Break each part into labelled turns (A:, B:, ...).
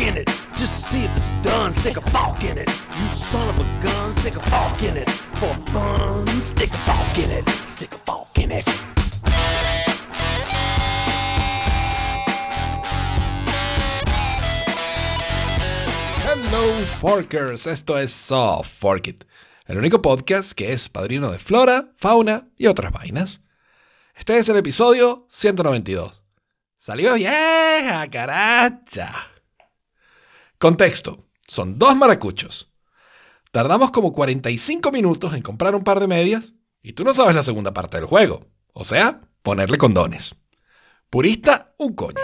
A: in it. Just see if it's done, stick a in it. You son of a gun, stick a in it. For fun, stick a in it. Stick a in it.
B: Hello, Forkers. Esto es Soft Fork It, el único podcast que es padrino de flora, fauna y otras vainas. Este es el episodio 192. ¡Salió vieja, caracha! Contexto. Son dos maracuchos. Tardamos como 45 minutos en comprar un par de medias y tú no sabes la segunda parte del juego. O sea, ponerle condones. Purista, un coño.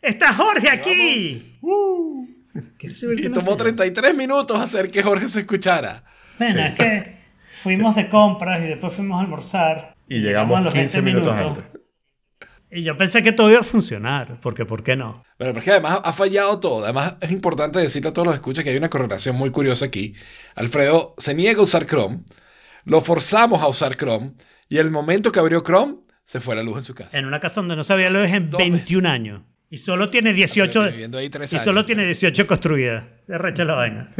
C: ¡Está Jorge aquí! ¿Quieres subirte
B: Y tomó
C: silla?
B: 33 minutos hacer que Jorge se escuchara.
C: Bueno, es que fuimos de compras y después fuimos a almorzar.
D: Y llegamos
C: a los
D: 15
C: 20
D: minutos antes.
C: Y yo pensé que todo iba a funcionar, porque ¿por qué no?
B: Bueno, pero es que además ha fallado todo. Además, es importante decirle a todos los escuchas que hay una correlación muy curiosa aquí. Alfredo se niega a usar Chrome, lo forzamos a usar Chrome, y el momento que abrió Chrome, se fue la luz en su casa.
C: En una casa donde no sabía lo es en
B: Dos
C: 21 años. Y solo tiene 18.
B: Alfredo viviendo ahí tres
C: Y
B: años.
C: solo tiene 18 construidas. Le recha la vaina.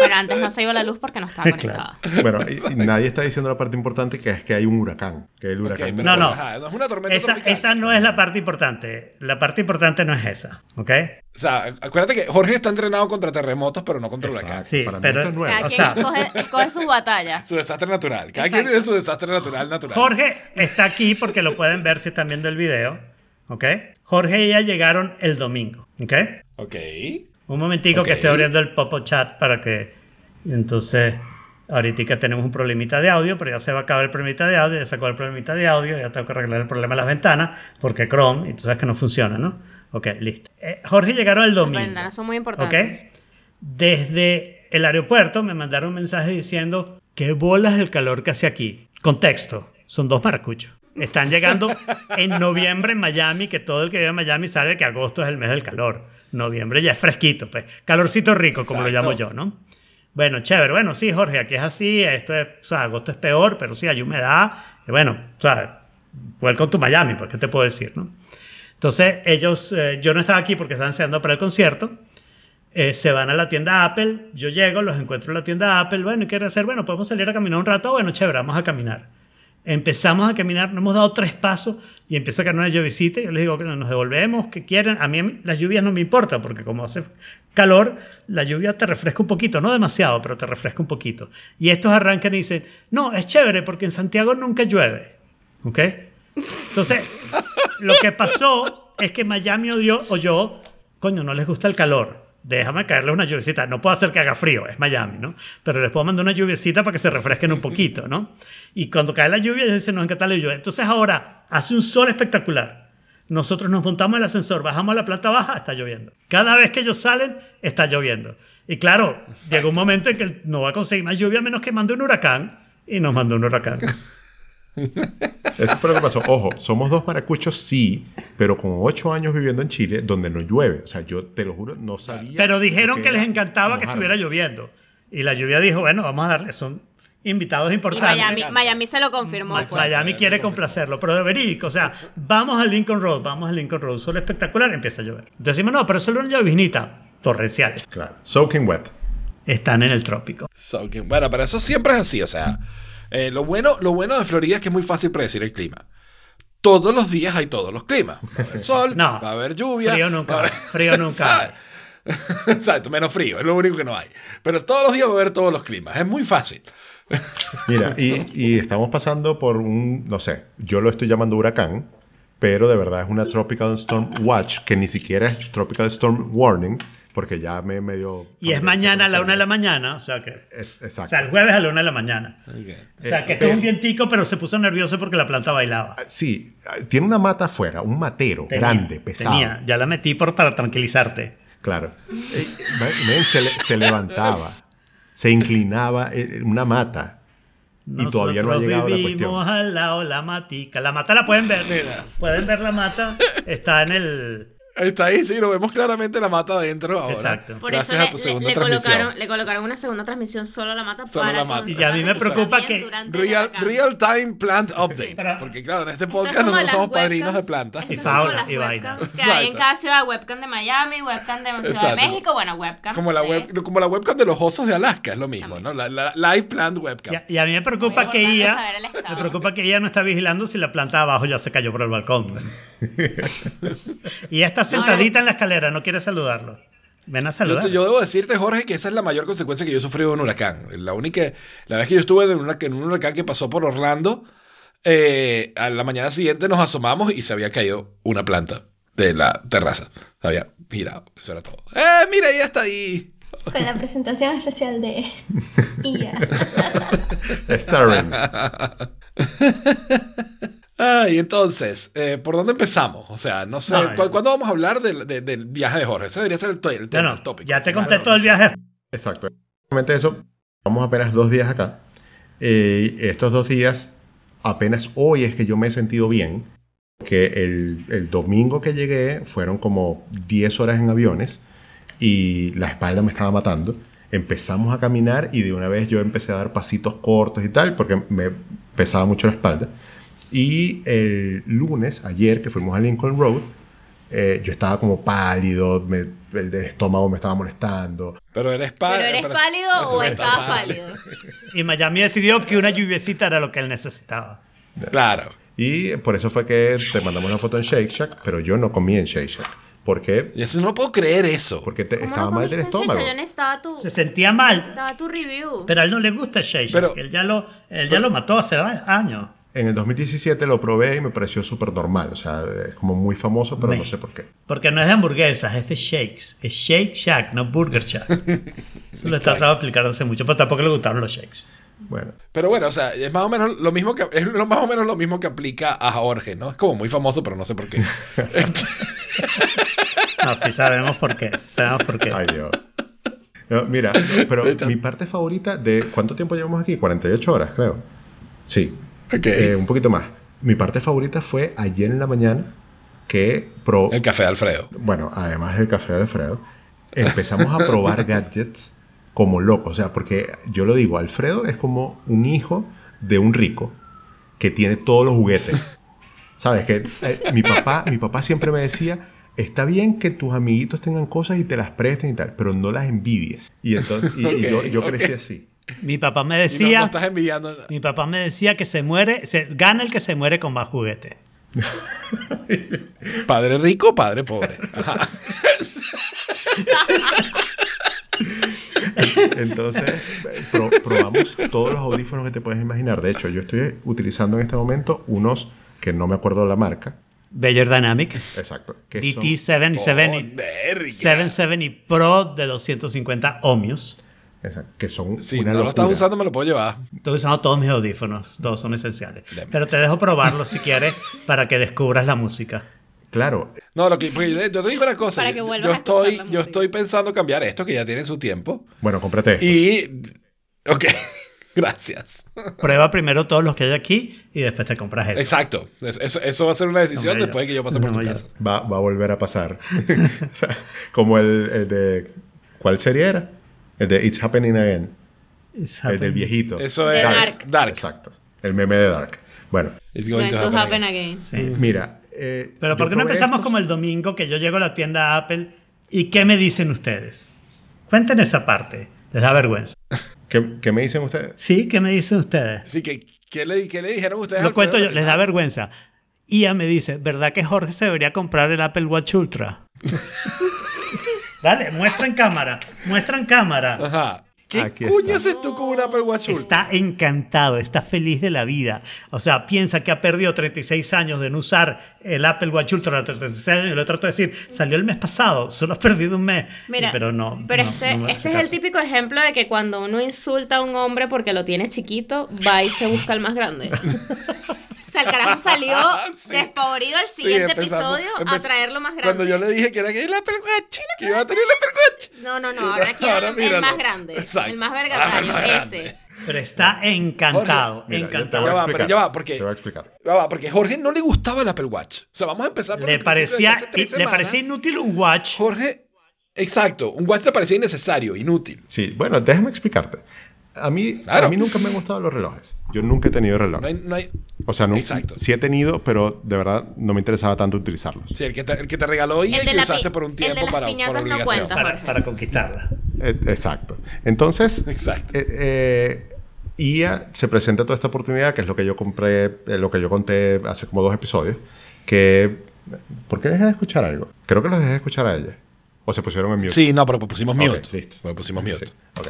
E: Pero antes no se iba la luz porque no estaba conectada.
D: Bueno, y, y nadie está diciendo la parte importante que es que hay un huracán. Que el huracán.
B: pero
C: No, no.
B: ajá, no es una tormenta
C: Esa,
B: tropical.
C: esa no es la parte importante. La parte importante no es esa. ¿Ok?
B: O sea, acuérdate que Jorge está entrenado contra terremotos, pero no contra
D: Exacto.
B: huracanes.
C: Sí,
D: Para mí
C: pero-
D: esto es nuevo.
E: Cada
C: O
E: quien
C: sea-
E: escoge, escoge sus batallas.
B: Su desastre natural. Cada
E: Exacto.
B: quien tiene su desastre natural natural.
C: Jorge está aquí porque lo pueden ver si están viendo el video. ¿Ok? Jorge y ella llegaron el domingo. ¿Ok?
B: Ok.
C: Un momentico
B: Ok.
C: que estoy abriendo el pop chat para que. Entonces, ahorita tenemos un problemita de audio, pero ya se va a acabar el problemita de audio. Ya sacó el problemita de audio. Ya tengo que arreglar el problema de las ventanas porque Chrome, y tú sabes que no funciona, ¿no? Ok, listo. Eh, Jorge llegaron el
E: Las
C: domingo.
E: ventanas son muy
C: ¿Ok?
E: importantes.
C: Desde el aeropuerto me mandaron un mensaje diciendo que bolas el calor que hace aquí. Contexto, son dos maracuchos. Están llegando en noviembre en Miami, que todo el que vive en Miami sabe que agosto es el mes del calor. Noviembre ya es fresquito, pues. Calorcito rico, como lo llamo yo, ¿no? Bueno, chévere. Bueno, sí, Jorge, aquí es así. Esto es, o sea, agosto es peor, pero sí hay humedad. Y bueno, o sea, welcome to Miami, pues, ¿qué te puedo decir, no? Entonces, ellos, eh, yo no estaba aquí porque estaban enseñando para el concierto. Eh, se van a la tienda Apple, yo llego, los encuentro en la tienda Apple, bueno, ¿y qué quieren hacer? Bueno, podemos salir a caminar un rato, bueno, chévere, vamos a caminar. Empezamos a caminar, nos hemos dado tres pasos y empieza a caer una llovizita. y Yo les digo que nos devolvemos, que quieren. A mí las lluvias no me importan porque como hace calor, la lluvia te refresca un poquito, no demasiado, pero te refresca un poquito. Y estos arrancan y dicen, no, es chévere porque en Santiago nunca llueve. ¿Ok? Entonces, lo que pasó es que Miami odió, oyó, coño, no les gusta el calor. Déjame caerle una lluviecita. No puedo hacer que haga frío, es Miami, ¿no? Pero les puedo mandar una lluviecita para que se refresquen un poquito, ¿no? Y cuando cae la lluvia, ellos dicen, nos encanta la lluvia. Entonces ahora hace un sol espectacular. Nosotros nos montamos en el ascensor, bajamos a la planta baja, está lloviendo. Cada vez que ellos salen, está lloviendo. Y claro, llega un momento en que no va a conseguir más lluvia a menos que mande un huracán. Y nos mandó un huracán.
D: Eso fue lo que pasó. Ojo, somos dos maracuchos, sí, pero con ocho años viviendo en Chile, donde no llueve. O sea, yo te lo juro, no sabía.
C: Pero dijeron que les encantaba que estuviera lloviendo. Y la lluvia dijo, bueno, vamos a darle, son invitados
E: Y
C: importantes.
E: Miami, Miami se lo confirmó. Pues.
C: Miami quiere complacerlo, pero de verídico. O sea, vamos a Lincoln Road, vamos a Lincoln Road, sol espectacular, empieza a llover. Decimos, no, pero solo una lloviznita torrencial.
D: Claro. Soaking wet.
C: Están en el trópico.
B: So, que- bueno, pero eso siempre es así, o sea, eh, lo, bueno, lo bueno de Florida es que es muy fácil predecir el clima. Todos los días hay todos los climas. Va a haber sol,
C: No.
B: va a haber lluvia.
C: Frío
B: va a
C: nunca.
B: haber-
C: Frío nunca.
B: Exacto, menos frío, es lo único que no hay. Pero todos los días va a haber todos los climas, es muy fácil.
D: Mira, y, y estamos pasando por un, no sé, yo lo estoy llamando huracán, pero de verdad es una Tropical Storm Watch, que ni siquiera es Tropical Storm Warning, porque ya me medio...
C: Y es mañana a la una de la mañana, o sea que.
D: Es- exacto.
C: O sea, el jueves a la una de la mañana. O sea, que esto es un vientico, pero se puso nervioso porque la planta bailaba.
D: Sí, tiene una mata afuera, un matero
C: Tenía,
D: grande, pesado.
C: Tenía, ya la metí por, para tranquilizarte.
D: Claro. Eh, se, se levantaba, se inclinaba en una mata y todavía no ha
C: Nosotros
D: llegado la
C: vivimos
D: cuestión.
C: al lado la matica. La mata la pueden ver. Pueden ver la mata. Está en el,
B: Está ahí, sí, lo vemos claramente la mata adentro ahora.
C: Exacto.
E: Por
B: Gracias
E: eso
B: a
E: le,
B: tu
E: le-
B: segunda
E: le
B: transmisión.
E: colocaron, le colocaron una segunda transmisión solo a la mata
B: Solo
E: para
B: la mata.
C: Y a mí me preocupa que-
B: Real, real time plant update.
C: Pero-
B: Porque claro, en este
E: es
B: podcast
E: como
B: nosotros somos padrinos de
E: webcams-
B: plantas.
C: Y
E: es
C: fauna, y vaina.
E: webcams Que hay en cada ciudad, webcam de Miami, webcam de Ciudad
B: Exacto.
E: de México, bueno, webcam.
B: Como la,
E: de-
B: web, como la webcam de los osos de Alaska, es lo mismo, ¿no? La, la live plant webcam.
C: Y a, y a mí me preocupa
E: Muy
C: que ella, me preocupa que ella no está vigilando si la planta de abajo ya se cayó por el balcón. y ella está sentadita en la escalera, no quiere saludarlo. Ven a
B: Yo,
C: saludar.
B: te- yo debo decirte, Jorge, que esa es la mayor consecuencia que yo he sufrido de un huracán. La única, la vez que yo estuve en, una- en un huracán que pasó por Orlando, eh, a la mañana siguiente nos asomamos y se había caído una planta de la terraza. Se había girado. Eso era todo. ¡Eh, mira, ella está ahí!
F: Con la presentación especial de Ia.
D: Starring.
B: Ah, y entonces, eh, ¿por dónde empezamos? O sea, no sé,
C: No,
B: ¿cu-
C: ya.
B: ¿cuándo vamos a hablar del, de- del viaje de Jorge? Ese debería ser el, tema, el tópico.
C: ya te conté
B: ¿no?
C: todo el viaje.
D: Exacto. Exactamente eso. Vamos apenas dos días acá. Eh, estos dos días, apenas hoy es que yo me he sentido bien. Que el, el domingo que llegué fueron como 10 horas en aviones y la espalda me estaba matando. Empezamos a caminar y de una vez yo empecé a dar pasitos cortos y tal porque me pesaba mucho la espalda. Y el lunes, ayer que fuimos a Lincoln Road, eh, yo estaba como pálido, me- el del estómago me estaba molestando.
B: Pero eres pálido.
E: ¿Pero eres pálido o estabas pálido?
C: Y Miami decidió que una lluviecita era lo que él necesitaba.
B: Claro.
D: Y por eso fue que te mandamos una foto en Shake Shack, pero yo no comí en Shake Shack. ¿Por qué?
B: Y eso no puedo creer eso.
D: Porque te-
E: ¿Cómo
D: estaba
E: no
D: mal del estómago.
E: Chicho? Yo necesitaba tu,
C: Se sentía mal,
E: necesitaba tu review.
C: pero a él no le gusta el Shake Shack.
B: Pero-
C: él ya lo, él ya lo mató hace años.
D: En el 2017 lo probé y me pareció súper normal. O sea, es como muy famoso, pero
C: Me-
D: no sé por qué.
C: Porque no es de hamburguesas, es de shakes. Es Shake Shack, no Burger Shack. Eso lo he tratado de explicar hace mucho, pero tampoco le gustaron los shakes.
D: Bueno,
B: Pero bueno, o sea, es más o menos lo mismo que es más o menos lo mismo que aplica a Jorge, ¿no? Es como muy famoso, pero no sé por qué.
C: No, sí sabemos por qué. Sabemos por qué.
D: ay Dios. No, mira, pero mi parte favorita de... ¿Cuánto tiempo llevamos aquí? 48 horas, creo. Sí. Eh, un poquito más. Mi parte favorita fue ayer en la mañana que pro...
B: el café de Alfredo.
D: Bueno, además del café de Alfredo, empezamos a probar gadgets como locos. O sea, porque yo lo digo, Alfredo es como un hijo de un rico que tiene todos los juguetes. ¿Sabes? Que eh, mi, papá, mi papá siempre me decía, está bien que tus amiguitos tengan cosas y te las presten y tal, pero no las envidies. Y, entonces, y, y yo, yo crecí así.
C: Mi papá me
B: no,
C: decía,
B: no estás envidiando.
C: mi papá me decía que se muere, se gana el que se muere con más juguete.
B: Padre rico, padre pobre. Ajá.
D: Entonces, pro- probamos todos los audífonos que te puedes imaginar. De hecho, yo estoy utilizando en este momento unos que no me acuerdo la marca.
C: Beyer Dynamic,
D: Exacto. que son-
C: DT77 y
B: Joder, ya.
C: 77 y Pro de 250 ohmios.
D: Exacto, que son
B: Si
D: una
B: no lo estás
D: locura.
B: usando, me lo puedo llevar.
C: Estoy usando todos mis audífonos, todos son esenciales.
B: Deme.
C: Pero te dejo probarlos si quieres para que descubras la música.
D: Claro,
B: No, lo que porque yo te digo una cosa.
E: Para que
B: yo-
E: vuelvas
B: yo estoy, yo estoy pensando cambiar esto que ya tiene su tiempo.
D: bueno, cómprate esto.
B: Y. Ok. Gracias.
C: Prueba primero todos los que hay aquí y después te compras eso.
B: Exacto. Eso, eso- eso va a ser una decisión
C: Hombre,
B: después de que yo pase
C: no,
B: por tu
C: yo-
B: casa.
D: Va, va a volver a pasar. O sea, como el, el de... ¿Cuál serie era? El de It's Happening Again.
C: It's
D: El del
C: happening.
D: viejito.
B: Eso es.
E: Dark.
B: Dark.
D: Exacto. El meme de Dark. Bueno,
B: It's
E: Going to happen
B: happen.
E: again.
C: Sí.
D: mira... eh,
C: Pero ¿por qué no empezamos
D: estos.
C: como el domingo que yo llego a la tienda Apple y qué me dicen ustedes? Cuenten esa parte. Les da vergüenza.
D: ¿Qué, qué me dicen ustedes?
C: ¿Sí? ¿Qué me dicen ustedes?
B: Así que, ¿qué le, qué le dijeron ustedes?
C: Lo cuento yo, les da vergüenza. Ia me dice, ¿verdad que Jorge se debería comprar el Apple Watch Ultra? Dale, muestra en cámara, muestra en cámara.
B: Ajá. ¿Qué
D: Aquí
B: cuño haces tú con un Apple Watch Ultra?
C: Está encantado, está feliz de la vida. O sea, piensa que ha perdido 36 años de no usar el Apple Watch Ultra durante 36 años. Y lo trato de decir, salió el mes pasado, solo has perdido un mes.
E: Mira,
C: pero no.
E: Pero
C: no,
E: este,
C: no
E: este es el típico ejemplo de que cuando uno insulta a un hombre porque lo tiene chiquito, va y se busca el más grande. o sea, el carajo salió
B: Sí.
E: despavorido al siguiente episodio a
B: empezamos-
E: traerlo más grande.
B: Cuando yo le dije que era que el Apple Watch, que iba a tener el Apple Watch.
E: No, no, no, ahora quiero
B: Ahora
E: el- más grande,
B: Exacto.
E: el más vergatario, ese.
B: grande.
C: Pero está encantado,
D: Mira, yo te
C: encantado.
B: Ya va, pero ya va, porque-
D: Te voy a explicar.
B: Ya va, porque Jorge no le gustaba el Apple Watch. O sea, vamos a empezar por
C: Le parecía, le
B: semanas,
C: parecía inútil un watch.
B: Jorge, exacto, un watch le parecía innecesario, inútil.
D: Sí, bueno, déjame explicarte. A mí,
B: Claro.
D: a mí nunca me han gustado los relojes. Yo nunca he tenido reloj.
B: No hay, no hay-
D: O sea, no,
B: Exacto.
D: sí he tenido, pero de verdad no me interesaba tanto utilizarlos.
B: Sí, el que te, el que te regaló y
E: El
B: que usaste
E: pi-
B: por un
E: el de
B: tiempo
E: las
B: para, por
E: no
B: obligación.
E: cuenta.
C: Para, para conquistarla.
D: Eh, exacto. Entonces,
B: Exacto.
D: eh, eh, IA se presenta toda esta oportunidad, que es lo que yo compré, eh, lo que yo conté hace como dos episodios, que... ¿Por qué dejé de escuchar algo? Creo que los dejé de escuchar a ella. O se pusieron en mute.
B: Sí, no, pero pusimos mute.
D: listo.
B: Porque pusimos mute.
D: Sí, ok.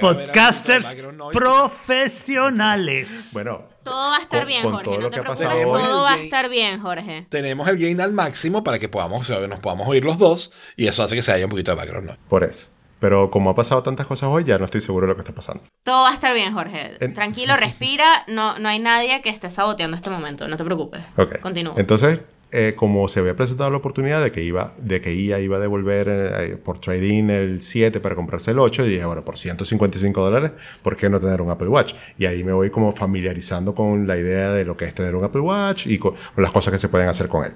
C: Podcasters profesionales.
D: Bueno,
E: Todo va a estar
D: Con-
E: bien,
D: con
E: Jorge.
D: todo
E: no
D: lo
E: te
D: que ha pasado
B: hoy.
E: todo va a estar bien, Jorge.
B: Tenemos el gain al máximo para que podamos, o sea, nos podamos oír los dos y eso hace que se haya un poquito de background noise.
D: por eso. Pero como ha pasado tantas cosas hoy, ya no estoy seguro de lo que está pasando.
E: Todo va a estar bien, Jorge.
D: En-
E: Tranquilo, respira. No, no hay nadie que esté saboteando este momento. No te preocupes.
D: Ok.
E: Continúa.
D: Entonces, eh, como se había presentado la oportunidad de que iba, de que IA iba a devolver eh, por trading el 7 para comprarse el 8, y dije, bueno, por 155 dólares, ¿por qué no tener un Apple Watch? Y ahí me voy como familiarizando con la idea de lo que es tener un Apple Watch y con, con las cosas que se pueden hacer con él.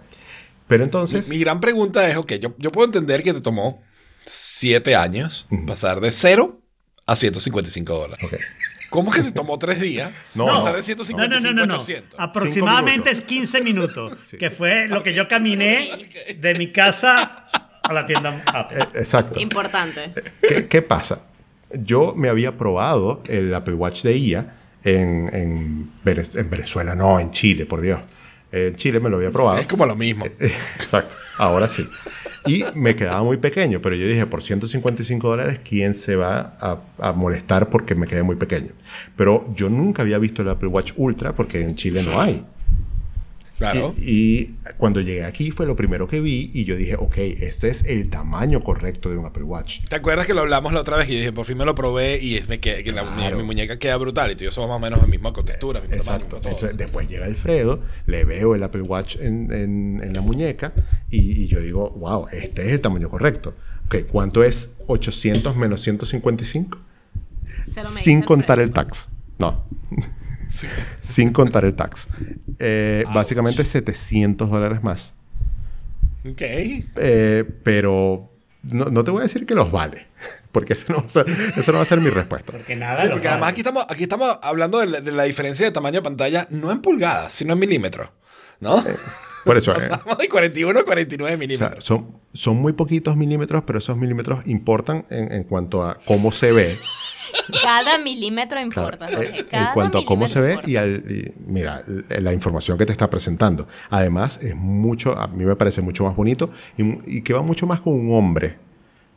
D: Pero entonces,
B: Mi, mi gran pregunta es, ok, yo, yo puedo entender que te tomó siete años pasar de 0 a 155 dólares.
D: ok.
B: ¿Cómo que te tomó tres días
D: No,
B: pasar
D: no.
B: de 155
C: No, no, no, no, no.
B: a 800?
C: Aproximadamente es 15 minutos,
D: Sí.
C: que fue lo que yo caminé de mi casa a la tienda Apple.
D: Eh, exacto.
E: Importante.
D: ¿Qué, qué pasa? Yo me había probado el Apple Watch de IA en, en Venez- en Venezuela, no, en Chile, por Dios. En Chile me lo había probado.
B: Es como lo mismo.
D: Exacto, ahora sí. Y me quedaba muy pequeño, pero yo dije, por 155 dólares, ¿quién se va a, a molestar porque me quedé muy pequeño? Pero yo nunca había visto el Apple Watch Ultra porque en Chile no hay.
B: Claro.
D: Y, y cuando llegué aquí fue lo primero que vi y yo dije, ok, este es el tamaño correcto de un Apple Watch.
B: ¿Te acuerdas que lo hablamos la otra vez y dije, por fin me lo probé y es me que, que la- mi-
D: Claro.
B: mi, muñeca queda brutal y tú y yo somos más o menos la misma contextura, mismo
D: Exacto.
B: tamaño, todo.
D: Entonces, después llega Alfredo, le veo el Apple Watch en, en- en la muñeca y, y yo digo, wow, este es el tamaño correcto. Ok, ¿cuánto es 800 menos 155?
E: Se lo me
D: Sin contar el tax. No. Sin contar el tax. Eh, básicamente 700 dólares más.
B: Ok.
D: Eh, pero no, no te voy a decir que los vale. Porque eso no va a ser, eso no va a ser mi respuesta.
C: Porque nada.
B: Sí, porque
C: vale.
B: además aquí estamos, aquí estamos hablando de la, de la diferencia de tamaño de pantalla, no en pulgadas, sino en milímetros. ¿No?
D: Por eso, eh,
B: Pasamos de 41 a 49
D: O sea,
B: milímetros.
D: son, son muy poquitos milímetros, pero esos milímetros importan en, en cuanto a cómo se ve.
E: Cada milímetro
D: Claro,
E: importa.
D: eh,
E: Jorge,
D: en
E: cada
D: cuanto a cómo se ve
E: milímetro
D: y al y mira la información que te está presentando además es mucho a mí me parece mucho más bonito y, y que va mucho más con un hombre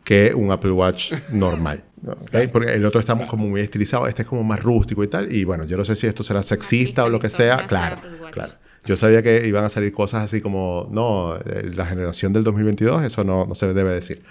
D: que un Apple Watch normal ¿ok? porque el otro está como muy estilizado este es como más rústico y tal y bueno yo no sé si esto será sexista o lo que sea claro claro yo sabía que iban a salir cosas así como no eh, la generación del 2022 eso no, no se debe decir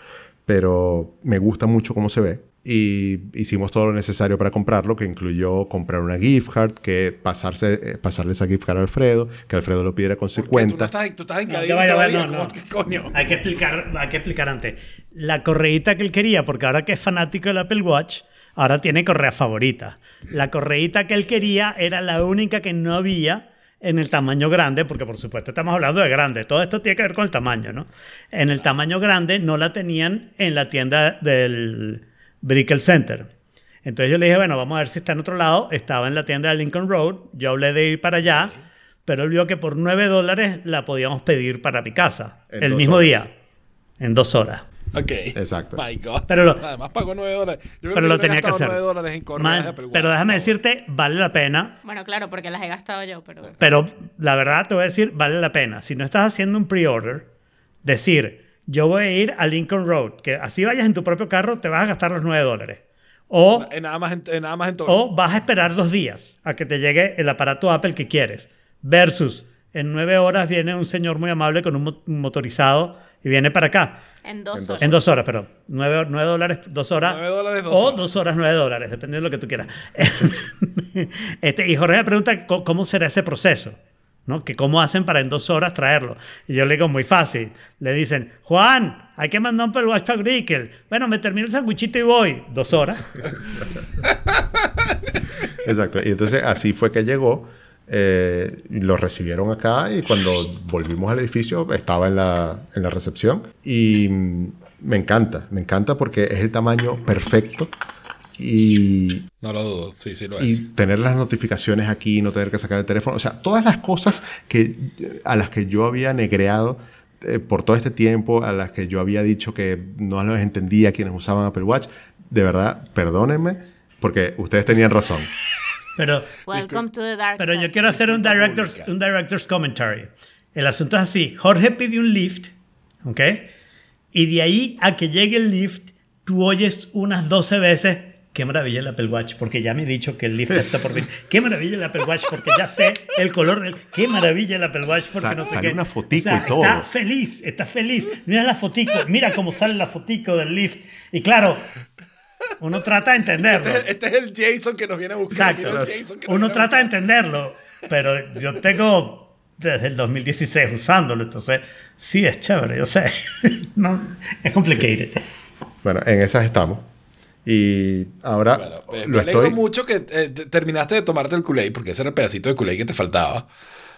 D: pero me gusta mucho cómo se ve. Y hicimos todo lo necesario para comprarlo, que incluyó comprar una gift card, que pasarse, eh, pasarle esa gift card a Alfredo, que Alfredo lo pidiera con su cuenta.
B: Tú no estás, tú estás en
C: No,
B: cadena
C: ya va, ya va,
B: todavía,
C: no,
B: ¿cómo
C: no.
B: que coño?
C: Hay que explicar, hay que explicar antes. La correíta que él quería, porque ahora que es fanático del Apple Watch, ahora tiene correa favorita. La correíta que él quería era la única que no había en el tamaño grande, porque por supuesto estamos hablando de grande. Todo esto tiene que ver con el tamaño, ¿no? En el tamaño grande no la tenían en la tienda del Brickell Center. Entonces yo le dije, bueno, vamos a ver si está en otro lado. Estaba en la tienda de Lincoln Road. Yo hablé de ir para allá, pero él vio que por 9 dólares la podíamos pedir para mi casa.
D: En
C: el mismo
D: horas.
C: día. En dos horas.
B: Ok.
D: Exacto.
B: My God.
C: Pero lo-
B: Además pagó 9 dólares. Yo
C: Pero lo tenía que hacer.
B: 9 dólares en Watch.
C: pero déjame decirte, vale la pena.
E: Bueno, claro, porque las he gastado yo, pero...
C: Pero la verdad te voy a decir, vale la pena. Si no estás haciendo un pre-order, decir, yo voy a ir a Lincoln Road, que así vayas en tu propio carro, te vas a gastar los 9 dólares. O,
B: En nada más en, en nada más en todo.
C: o vas a esperar dos días a que te llegue el aparato Apple que quieres. Versus, en 9 horas viene un señor muy amable con un mo- un motorizado y viene para acá.
E: En dos
D: En dos
E: horas.
C: En dos horas, perdón. Nueve, nueve dólares, dos horas.
B: Nueve dólares, dos
C: O
B: horas.
C: dos horas, nueve dólares, depende de lo que tú quieras. este, y Jorge me pregunta cómo será ese proceso. ¿No? Que cómo hacen para en dos horas traerlo. Y yo le digo, muy fácil. Le dicen, Juan, hay que mandar un Apple Watch para Brickell. Bueno, me termino el sandwichito y voy. Dos horas.
D: Exacto. Y entonces así fue que llegó. eh, lo recibieron acá y cuando volvimos al edificio estaba en la, en la recepción. Y mm, me encanta, me encanta porque es el tamaño perfecto. Y
B: No lo dudo, sí, sí lo es.
D: y tener las notificaciones aquí, no tener que sacar el teléfono, o sea, todas las cosas que, a las que yo había negreado eh, por todo este tiempo, a las que yo había dicho que no las entendía quienes usaban Apple Watch, de verdad, perdónenme, porque ustedes tenían razón.
C: Pero,
E: Welcome to the dark
C: pero yo quiero hacer un director's, un director's commentary. El asunto es así. Jorge pide un lift, ¿ok? Y de ahí a que llegue el lift, tú oyes unas 12 veces, qué maravilla el Apple Watch, porque ya me he dicho que el lift está por venir. Qué maravilla el Apple Watch, porque ya sé el color del... Qué maravilla el Apple Watch, porque
D: Sa-
C: no sé
D: salió
C: qué.
D: una fotico
C: O sea,
D: y todo.
C: Está feliz, está feliz. Mira la fotico, mira cómo sale la fotico del lift. Y claro, uno trata de entenderlo.
B: Este, este es el Jason que nos viene a buscar.
C: Exacto.
B: Mira el Jason que
C: Uno trata de entenderlo, pero yo tengo desde el 2016 usándolo, entonces sí es chévere, yo sé. no, es complicated.
D: Bueno, en esas estamos. Y ahora
B: Bueno, me, me
D: lo
B: alegro
D: estoy...
B: mucho que eh, te- terminaste de tomarte el Kool-Aid, porque ese era el pedacito de Kool-Aid que te faltaba,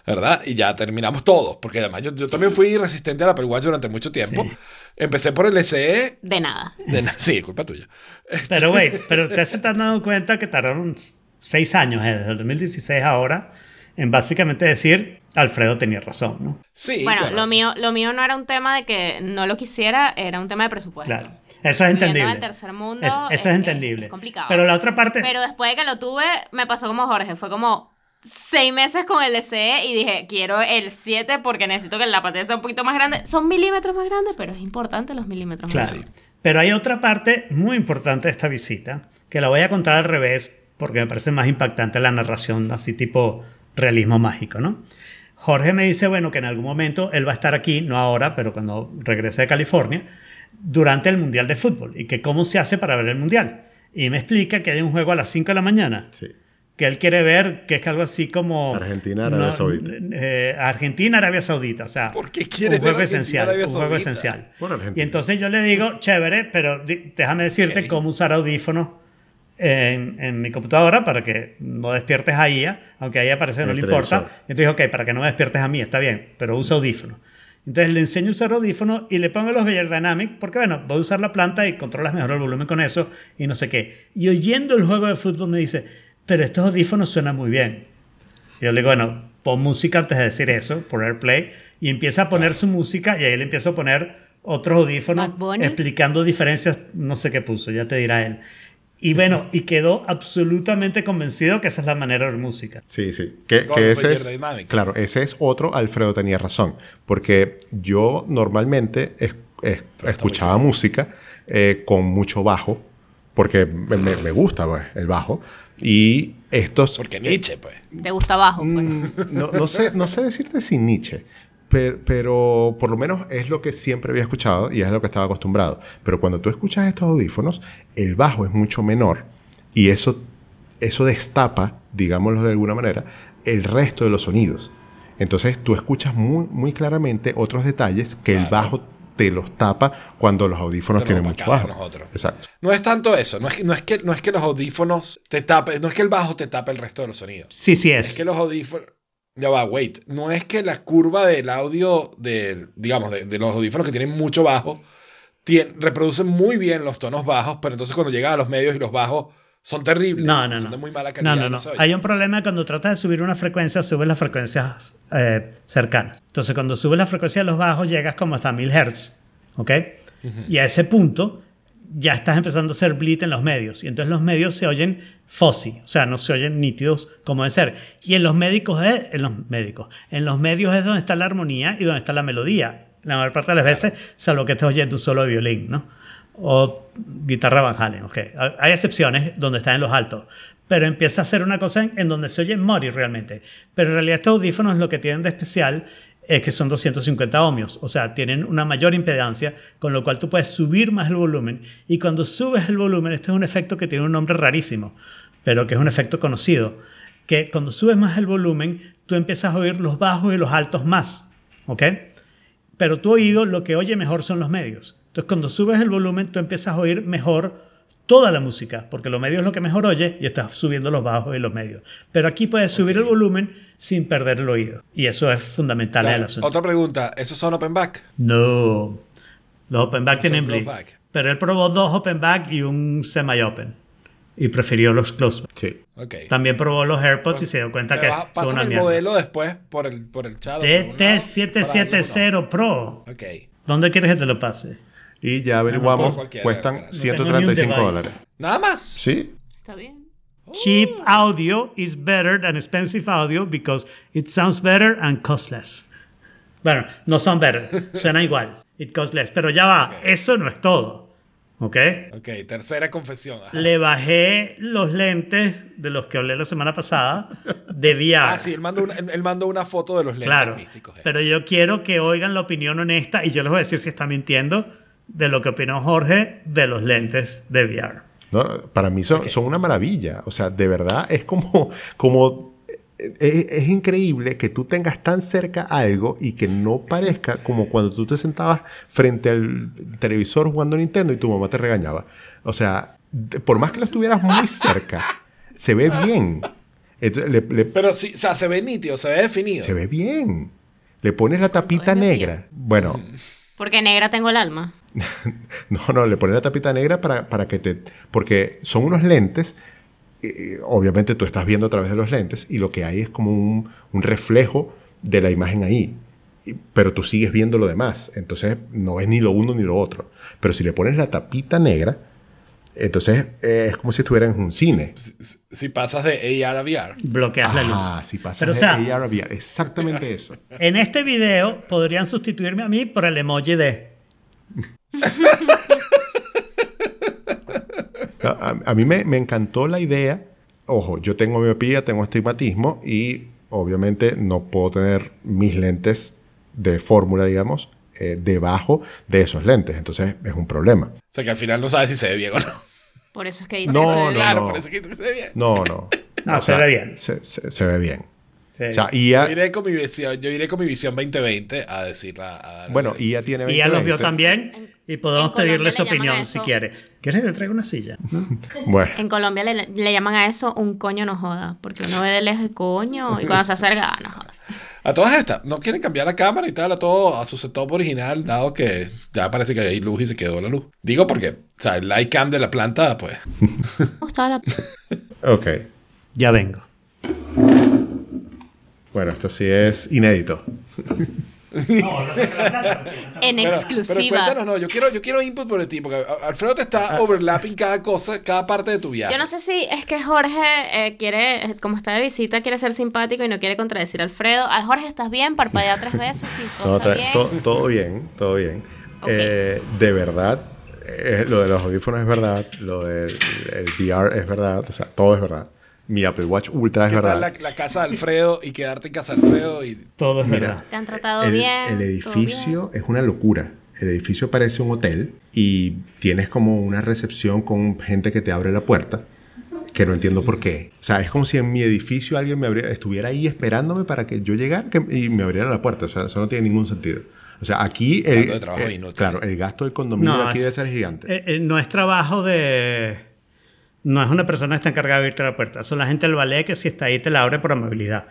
B: ¿verdad? Y ya terminamos todos, porque además yo, yo también fui resistente al Apple Watch durante mucho tiempo.
C: Sí.
B: Empecé por el SE,
E: De nada.
B: de na- sí, culpa tuya.
C: Pero, güey, pero ustedes se están dando cuenta que tardaron seis años, eh, desde el 2016 a ahora, en básicamente decir, Alfredo tenía razón, ¿no?
B: Sí,
E: bueno,
B: claro.
E: lo mío, lo mío no era un tema de que no lo quisiera, era un tema de presupuesto.
C: Claro. Eso es entendible.
E: el tercer mundo,
C: Es- eso
E: es-
C: es entendible.
E: es complicado.
C: Pero la otra parte...
E: Pero después de que lo tuve, me pasó como Jorge. Fue como seis meses con el SE y dije, quiero el 7 porque necesito que la pantalla sea un poquito más grande. Son milímetros más grandes, pero es importante los milímetros más
C: Claro.
E: grandes.
C: Pero hay otra parte muy importante de esta visita, que la voy a contar al revés, porque me parece más impactante la narración, así tipo realismo mágico, ¿no? Jorge me dice, bueno, que en algún momento él va a estar aquí, no ahora, pero cuando regrese de California, durante el Mundial de Fútbol, y que cómo se hace para ver el Mundial. Y me explica que hay un juego a las 5 de la mañana,
D: Sí.
C: que él quiere ver, que es algo así como...
D: Argentina, Arabia Saudita.
C: eh, Argentina, Arabia Saudita, o sea...
B: ¿Por qué quiere
C: un juego
B: ver
C: esencial,
B: Arabia
C: un juego
B: Saudita?
C: esencial.
D: Por.
C: Y entonces yo le digo, chévere, pero déjame decirte cómo usar audífonos en, en mi computadora para que no despiertes a IA, aunque a ella parece que no le importa. entonces, ok, para que no me despiertes a mí, está bien, pero usa audífonos. Entonces le enseño a usar audífonos y le pongo los Beyer Dynamic porque, bueno, voy a usar la planta y controlas mejor el volumen con eso y no sé qué. Y oyendo el juego de fútbol me dice, pero estos audífonos suenan muy bien. Y yo le digo, bueno, pon música antes de decir eso, por AirPlay, y empieza a poner su música y ahí le empiezo a poner otros audífonos explicando diferencias, no sé qué puso, ya te dirá él. Y bueno, y quedó absolutamente convencido que esa es la manera de oír música.
D: Sí, sí. Que, que ese es, claro, ese es otro, Alfredo tenía razón, porque yo normalmente es- es- escuchaba música eh, con mucho bajo, porque me, me- me gusta pues, el bajo, y estos...
B: Porque Nietzsche, pues.
E: Te gusta abajo, pues.
D: Mm, no, no sé, no sé decirte sin Nietzsche, pero, pero por lo menos es lo que siempre había escuchado y es lo que estaba acostumbrado. Pero cuando tú escuchas estos audífonos, el bajo es mucho menor y eso, eso destapa, digámoslo de alguna manera, el resto de los sonidos. Entonces tú escuchas muy, muy claramente otros detalles que el bajo te los tapa cuando los audífonos tienen mucho bajo.
B: nosotros.
D: Exacto.
B: No es tanto eso, no es, que- no, es que, no es que los audífonos te tapen, no es que el bajo te tape el resto de los sonidos.
C: Sí, sí
B: Es
C: es.
B: que los audífonos. Ya va, wait. No es que la curva del audio, del, digamos, de, de los audífonos que tienen mucho bajo, tien- reproducen muy bien los tonos bajos, pero entonces cuando llegan a los medios y los bajos son terribles.
C: No, no,
B: son
C: no.
B: de muy mala calidad.
C: No, no, no. Hay un problema cuando tratas de subir una frecuencia, subes las frecuencias eh, cercanas. Entonces, cuando subes la frecuencia de los bajos, llegas como hasta 1000 Hz. ¿Ok? Y a ese punto ya estás empezando a hacer bleed en los medios. Y entonces los medios se oyen fuzzy, o sea, no se oyen nítidos como deben ser. Y en los médicos es, en los médicos, en los medios es donde está la armonía y donde está la melodía. La mayor parte de las veces, salvo que estés oyendo un solo de violín, ¿no? o guitarra Van ok. Hay excepciones donde está en los altos, pero empieza a ser una cosa en, en donde se oye Mori realmente. Pero en realidad estos audífonos lo que tienen de especial es que son 250 ohmios, o sea, tienen una mayor impedancia, con lo cual tú puedes subir más el volumen. Y cuando subes el volumen, este es un efecto que tiene un nombre rarísimo, pero que es un efecto conocido, que cuando subes más el volumen, tú empiezas a oír los bajos y los altos más, ¿ok? Pero tu oído lo que oye mejor son los medios. Entonces, cuando subes el volumen, tú empiezas a oír mejor toda la música, porque los medios es lo que mejor oye y estás subiendo los bajos y los medios. Pero aquí puedes subir el volumen sin perder el oído. Y eso es fundamental en el asunto.
B: Otra pregunta, ¿esos son open back?
C: No. Los open back
B: No
C: tienen bleed. Pero él probó dos open back y un semi-open. Y prefirió los close back.
D: Sí.
B: Ok.
C: También probó los AirPods y se dio cuenta que son una
B: el
C: mierda.
B: modelo después por el, por el chat. o por algún lado, para
C: TT770 Pro.
B: Ok.
C: ¿Dónde quieres que te lo pase?
D: Y ya averiguamos, cuestan
B: no
C: ni un
D: 135
C: device.
D: dólares.
B: Nada más.
D: Sí.
E: Está bien.
C: Cheap audio is better than expensive audio because it sounds better and costs less. Bueno, no sound better, suena igual. It costs less. Pero ya va, eso no es todo. ¿Ok?
B: Ok, tercera confesión. ajá.
C: Le bajé los lentes de los que hablé la semana pasada de VR.
B: Ah, sí, él mandó, una, él mandó una foto de los lentes
C: claro.
B: místicos. eh.
C: Pero yo quiero que oigan la opinión honesta y yo les voy a decir si está mintiendo de lo que opinó Jorge de los lentes de VR.
D: No, para mí son, son una maravilla. O sea, de verdad es como, como es, es increíble que tú tengas tan cerca algo y que no parezca como cuando tú te sentabas frente al televisor jugando Nintendo y tu mamá te regañaba. O sea, de- por más que lo estuvieras muy cerca, se ve bien. Entonces, le- le-
B: Pero sí, o sea, se ve nítido, se ve definido.
D: se ve bien. Le pones la tapita negra. Bueno,
E: Porque negra tengo el alma.
D: No, no, le pones la tapita negra para, para que te... Porque son unos lentes, eh, obviamente tú estás viendo a través de los lentes y lo que hay es como un, un reflejo de la imagen ahí. Y- Pero tú sigues viendo lo demás. Entonces no ves ni lo uno ni lo otro. Pero si le pones la tapita negra, entonces eh, es como si estuvieras en un cine.
B: Si, si pasas de AR a VR.
C: Bloqueas la
D: Ah,
C: luz.
D: si pasas
C: Pero, o
D: de
C: sea,
D: AR a VR. Exactamente eso.
C: En este video podrían sustituirme a mí por el emoji de.
D: A, a- a mí me, me encantó la idea. Ojo, yo tengo miopía, tengo astigmatismo y obviamente no puedo tener mis lentes de fórmula, digamos, eh, debajo de esos lentes. Entonces es un problema.
B: O sea, que al final no sabes si se ve bien o no.
E: Por eso es que dice
D: No,
E: que se ve
D: no,
E: bien.
B: Claro,
D: no.
B: por eso que dice que se ve bien.
D: No, no.
C: No,
D: O
C: se ve bien.
D: Se, se- se ve bien.
C: Sí.
D: O sea,
B: Yo
D: IA,
B: iré con mi visión, yo iré con mi visión 20 a decirla. A dar-
D: bueno, IA tiene
C: y ya los vio
D: 20.
C: también y podemos pedirle su opinión si quiere. ¿Quieres que te traiga una silla? ¿No?
D: Bueno,
E: En Colombia le, le llaman a eso un coño no joda. Porque uno ve de lejos coño y cuando se acerca, ah, no joda.
B: A todas estas, no quieren cambiar la cámara y tal, a todo a su setup original, dado que ya parece que hay luz y se quedó la luz. Digo porque, o sea, el light cam de la planta, pues.
E: La...
D: ok.
C: Ya vengo.
D: Bueno, esto sí es inédito.
E: En
B: Pero-
E: exclusiva.
B: Pero cuéntanos, no, yo quiero, yo quiero input por ti, porque Alfredo te está overlapping cada cosa, cada parte de tu viaje.
E: Yo no sé si es que Jorge eh, quiere, como está de visita, quiere ser simpático y no quiere contradecir a Alfredo. Al Jorge, ¿estás bien? Parpadea tres veces y todo
D: No,
E: está bien.
D: to- todo bien, todo bien. Eh, de verdad, eh, lo de los audífonos es verdad, lo del el VR es verdad, o sea, todo es verdad. Mi Apple Watch Ultra es
B: ¿Qué tal
D: verdad.
B: la, la casa de Alfredo y quedarte en casa de Alfredo? Y...
C: Todo es
D: Mira,
C: verdad.
E: Te han tratado
D: el,
E: bien.
D: el edificio es una locura. El edificio parece un hotel y tienes como una recepción con gente que te abre la puerta, que no entiendo por qué. O sea, es como si en mi edificio alguien me abriera- estuviera ahí esperándome para que yo llegara que- y me abriera la puerta. O sea, eso no tiene ningún sentido. O sea, aquí el,
B: trabajo
D: eh,
B: inútil.
D: claro, el gasto del condominio
C: No,
D: aquí
C: es-
D: debe ser gigante.
C: Eh, eh, no es trabajo de. No es una persona que está encargada de abrirte la puerta. Son la gente del ballet que si está ahí te la abre por amabilidad.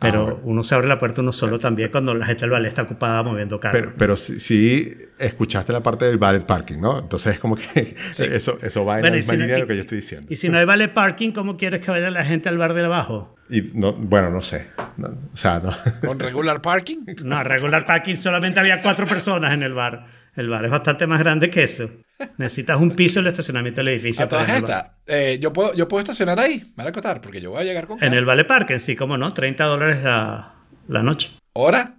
C: Pero
D: Ah, bueno.
C: uno se abre la puerta uno solo también cuando la gente del ballet está ocupada moviendo carros.
D: Pero, pero sí, sí escuchaste la parte del ballet parking, ¿no? Entonces es como que eso, eso va en
C: Bueno,
D: la misma
C: si no-
D: línea de lo que yo estoy diciendo.
C: Y si no hay ballet parking, ¿cómo quieres que vaya la gente al bar de abajo?
D: Y no, bueno, no sé. No, o sea, no.
B: ¿Con regular parking?
C: No, regular parking solamente había cuatro personas en el bar. El bar es bastante más grande que eso. Necesitas un piso en el estacionamiento del edificio.
B: A todas estas, eh, yo, puedo, yo puedo estacionar ahí, me van a acotar, porque yo voy a llegar con
C: En el ballet parking, sí, cómo no, 30 dólares la, la noche.
B: ¿Hora?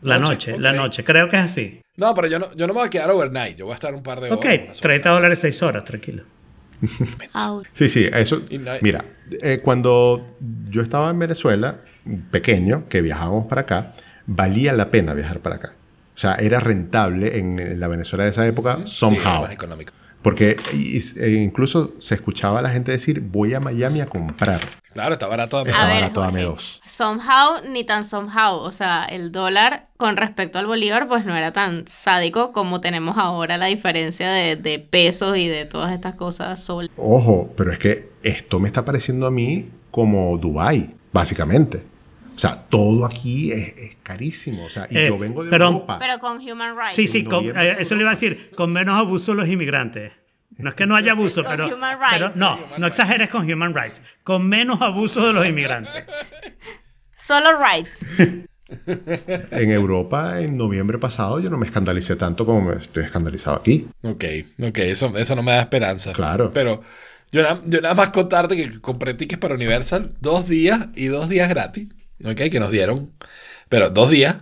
C: La
B: Noche,
C: noche, la noche, creo que es así.
B: No, pero yo no, yo no me voy a quedar overnight, yo voy a estar un par de horas.
C: Ok,
B: una sola
C: 30 dólares 6 horas, tranquilo.
D: Sí, sí, eso. Mira, eh, cuando yo estaba en Venezuela, pequeño, que viajábamos para acá, valía la pena viajar para acá. O sea, era rentable en, la Venezuela de esa época,
B: Sí,
D: somehow.
B: más económico.
D: Porque e incluso se escuchaba a la gente decir, voy a Miami a comprar.
B: Claro, está barato.
D: Está
E: A ver,
D: barato,
E: Jorge,
D: dos.
E: Somehow ni tan somehow. O sea, el dólar con respecto al bolívar, pues no era tan sádico como tenemos ahora la diferencia de, de pesos y de todas estas cosas. Sol.
D: Ojo, pero es que esto me está pareciendo a mí como Dubai, básicamente. O sea, todo aquí es, es carísimo. O sea, y
C: Eh,
D: yo vengo de
C: perdón.
D: Europa.
E: Pero con human rights.
C: Sí, sí, con- eh, eso le iba a decir, con menos abuso de los inmigrantes. No es que no haya abuso,
E: Con
C: pero,
E: human rights.
C: pero no, no exageres con human rights. Con menos abuso de los inmigrantes.
E: Solo rights.
D: En Europa, en noviembre pasado, yo no me escandalicé tanto como me estoy escandalizado aquí.
B: Ok, ok, eso, eso no me da esperanza.
D: Claro.
B: Pero yo, yo nada más contarte que compré tickets para Universal dos días y dos días gratis. Ok, que nos dieron. Pero dos días,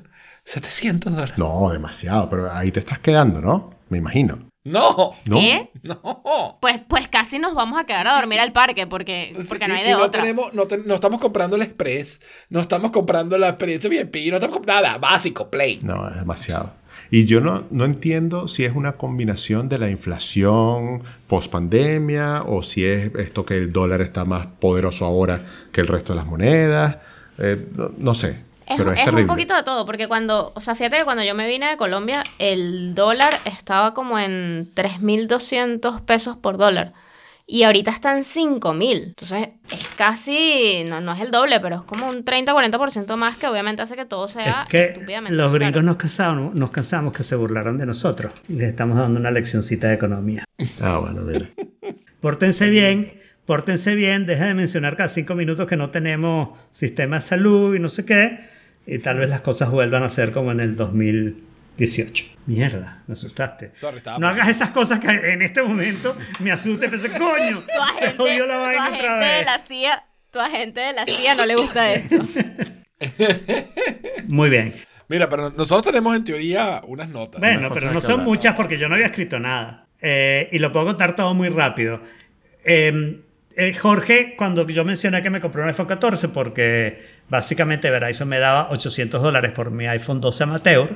B: 700 dólares.
D: No, demasiado, pero ahí te estás quedando, ¿no? Me imagino.
B: No,
D: ¿No?
E: ¿Qué?
B: no.
E: Pues, pues casi nos vamos a quedar a dormir al parque porque, porque no
B: Y-
E: hay
B: y
E: de
B: no
E: otra.
B: Tenemos, no, te- no estamos comprando el Express, no estamos comprando la experiencia VIP, no estamos comprando nada, básico, plain.
D: No, es demasiado. Y yo no, no entiendo si es una combinación de la inflación post-pandemia o si es esto que el dólar está más poderoso ahora que el resto de las monedas. Eh, no, no sé,
E: Es,
D: pero es,
E: es
D: terrible.
E: un poquito de todo, porque cuando, o sea, fíjate que cuando yo me vine de Colombia, el dólar estaba como en 3.200 pesos por dólar. Y ahorita está en 5.000. Entonces, es casi, no, no es el doble, pero es como un 30-40% más que obviamente hace que todo sea
C: Es que
E: estúpidamente
C: los gringos
E: caro.
C: nos cansamos, nos cansamos que se burlaron de nosotros. Y les estamos dando una leccioncita de economía.
D: Ah, bueno, mira.
C: Pórtense bien, pórtense bien, dejen de mencionar cada cinco minutos que no tenemos sistema de salud y no sé qué, y tal vez las cosas vuelvan a ser como en el 2018. Mierda, me asustaste.
B: Sorry,
C: no hagas esas cosas que en este momento me asusten, pensé, coño,
E: Tu
C: se
E: agente,
C: jodió la
E: tu
C: vaina otra
E: agente de
C: vez.
E: la CIA, tu agente de la CIA no le gusta esto.
C: Muy bien.
B: Mira, pero nosotros tenemos en teoría unas notas.
C: Bueno,
D: cosas
C: pero no son
D: hablar.
C: muchas porque yo no había escrito nada. Eh, y lo puedo contar todo muy rápido. Eh, eh, Jorge, cuando yo mencioné que me compré un iPhone 14 porque básicamente Verizon me daba 800 dólares por mi iPhone 12 amateur,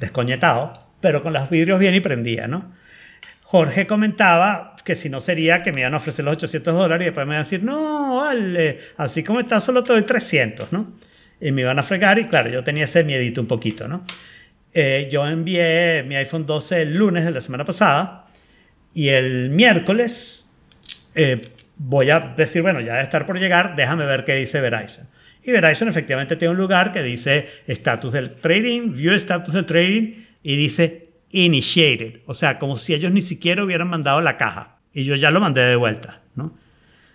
C: descoñetado, pero con los vidrios bien y prendía, ¿no? Jorge comentaba que si no sería que me iban a ofrecer los 800 dólares y después me iban a decir, no, vale, así como está, solo te doy 300, ¿no? Y me iban a fregar y claro, yo tenía ese miedito un poquito, ¿no? Eh, yo envié mi iPhone 12 el lunes de la semana pasada y el miércoles eh, voy a decir, bueno, ya debe estar por llegar, déjame ver qué dice Verizon. Y Verizon efectivamente tiene un lugar que dice estatus del trading, view estatus del trading y dice initiated, o sea, como si ellos ni siquiera hubieran mandado la caja y yo ya lo mandé de vuelta, ¿no?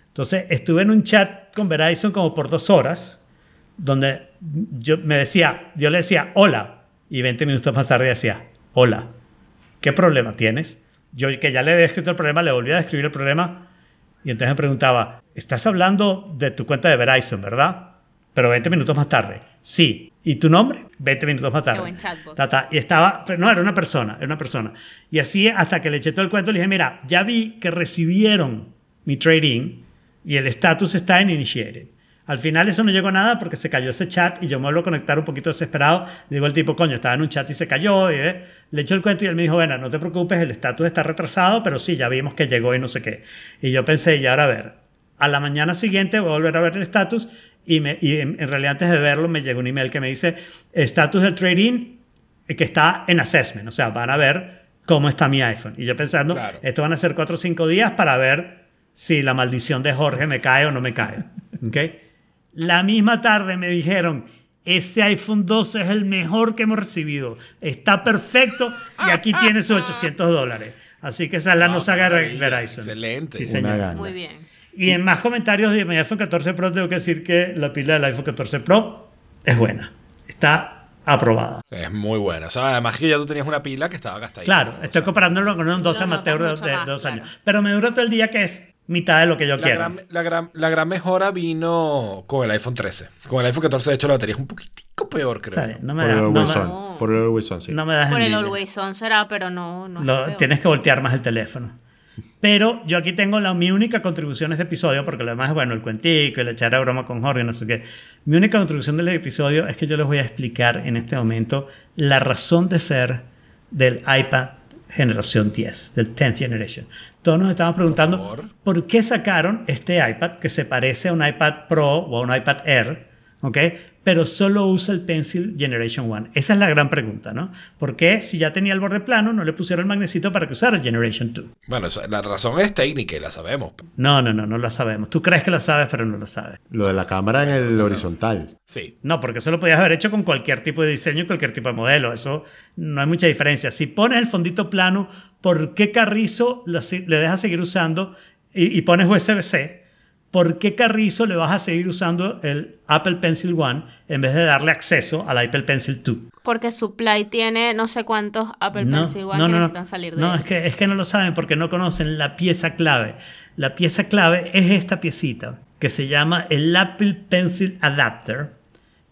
C: Entonces estuve en un chat con Verizon como por dos horas donde yo me decía, yo le decía hola y 20 minutos más tarde decía hola, ¿qué problema tienes? Yo que ya le había escrito el problema, le volví a describir el problema y entonces me preguntaba, ¿estás hablando de tu cuenta de Verizon, verdad? Pero 20 minutos más tarde, sí. ¿Y tu nombre? 20 minutos más tarde.
E: buen chatbot.
C: Ta, ta. Y estaba, no, era una persona, era una persona. Y así hasta que le eché todo el cuento, le dije, mira, ya vi que recibieron mi trading y el estatus está en initiated. Al final eso no llegó a nada porque se cayó ese chat y yo me vuelvo a conectar un poquito desesperado. Le digo al tipo, coño, estaba en un chat y se cayó. Y, eh, le echo el cuento y él me dijo, bueno, no te preocupes, el estatus está retrasado, pero sí, ya vimos que llegó y no sé qué. Y yo pensé, y ahora a ver, a la mañana siguiente voy a volver a ver el estatus y, me, y en, en realidad antes de verlo me llegó un email que me dice, estatus del trading que está en assessment, o sea, van a ver cómo está mi iPhone. Y yo pensando,
B: Claro.
C: esto van a ser cuatro o cinco días para ver si la maldición de Jorge me cae o no me cae. ¿ok? La misma tarde me dijeron, ese iPhone 12 es el mejor que hemos recibido. Está perfecto y aquí tiene sus 800 dólares. Así que esa es la
B: No,
C: no saga Verizon.
B: excelente.
C: Sí, señor.
E: Muy bien.
C: Y en más comentarios de mi iPhone 14 Pro tengo que decir que la pila del iPhone 14 Pro es buena. Está aprobada.
B: Es muy buena. O sea, además que ya tú tenías una pila que estaba gastada.
C: Claro, estoy comparándolo con un
E: Sí,
C: 12
E: lo notas
C: amateur de, de dos
E: claro.
C: años. Pero me dura todo el día que es mitad de lo que yo
B: La
C: quiero.
B: gran, la, gran, la gran mejora vino con el iPhone 13. Con el iPhone 14, de hecho, la batería es un poquitico peor, creo.
C: Bien, no me
D: Por
C: da,
D: el
C: no me-
D: On. Por el Always On, sí.
C: no me das
E: Por el. Always On será, pero no, no
C: Lo-
E: peor.
C: tienes que voltear más el teléfono. Pero yo aquí tengo la, mi única contribución a este episodio, porque lo demás es bueno, el cuentico, el echar a broma con Jorge, no sé qué. Mi única contribución del episodio es que yo les voy a explicar en este momento la razón de ser del iPad generación 10, del 10th generation. Todos nos estamos preguntando por qué sacaron este iPad que se parece a un iPad Pro o a un iPad Air, ¿ok? Pero solo usa el Pencil Generation 1. Esa es la gran pregunta, ¿no? ¿Por qué si ya tenía el borde plano no le pusieron el magnesito para que usara el Generation 2?
B: Bueno, la razón es técnica y la sabemos.
C: No, no, no, no la sabemos. Tú crees que la sabes, pero no la sabes.
D: Lo de la cámara en el horizontal.
B: Sí.
C: No, porque eso lo podías haber hecho con cualquier tipo de diseño y cualquier tipo de modelo. Eso no hay mucha diferencia. Si pones el fondito plano, ¿por qué Carrizo le dejas seguir usando y, y pones USB-C? ¿Por qué Carrizo le vas a seguir usando el Apple Pencil One en vez de darle acceso al Apple Pencil 2?
E: Porque Supply tiene no sé cuántos Apple Pencil One que necesitan salir de
C: no
E: él.
C: es, que, es que no lo saben porque no conocen la pieza clave. La pieza clave es esta piecita que se llama el Apple Pencil Adapter,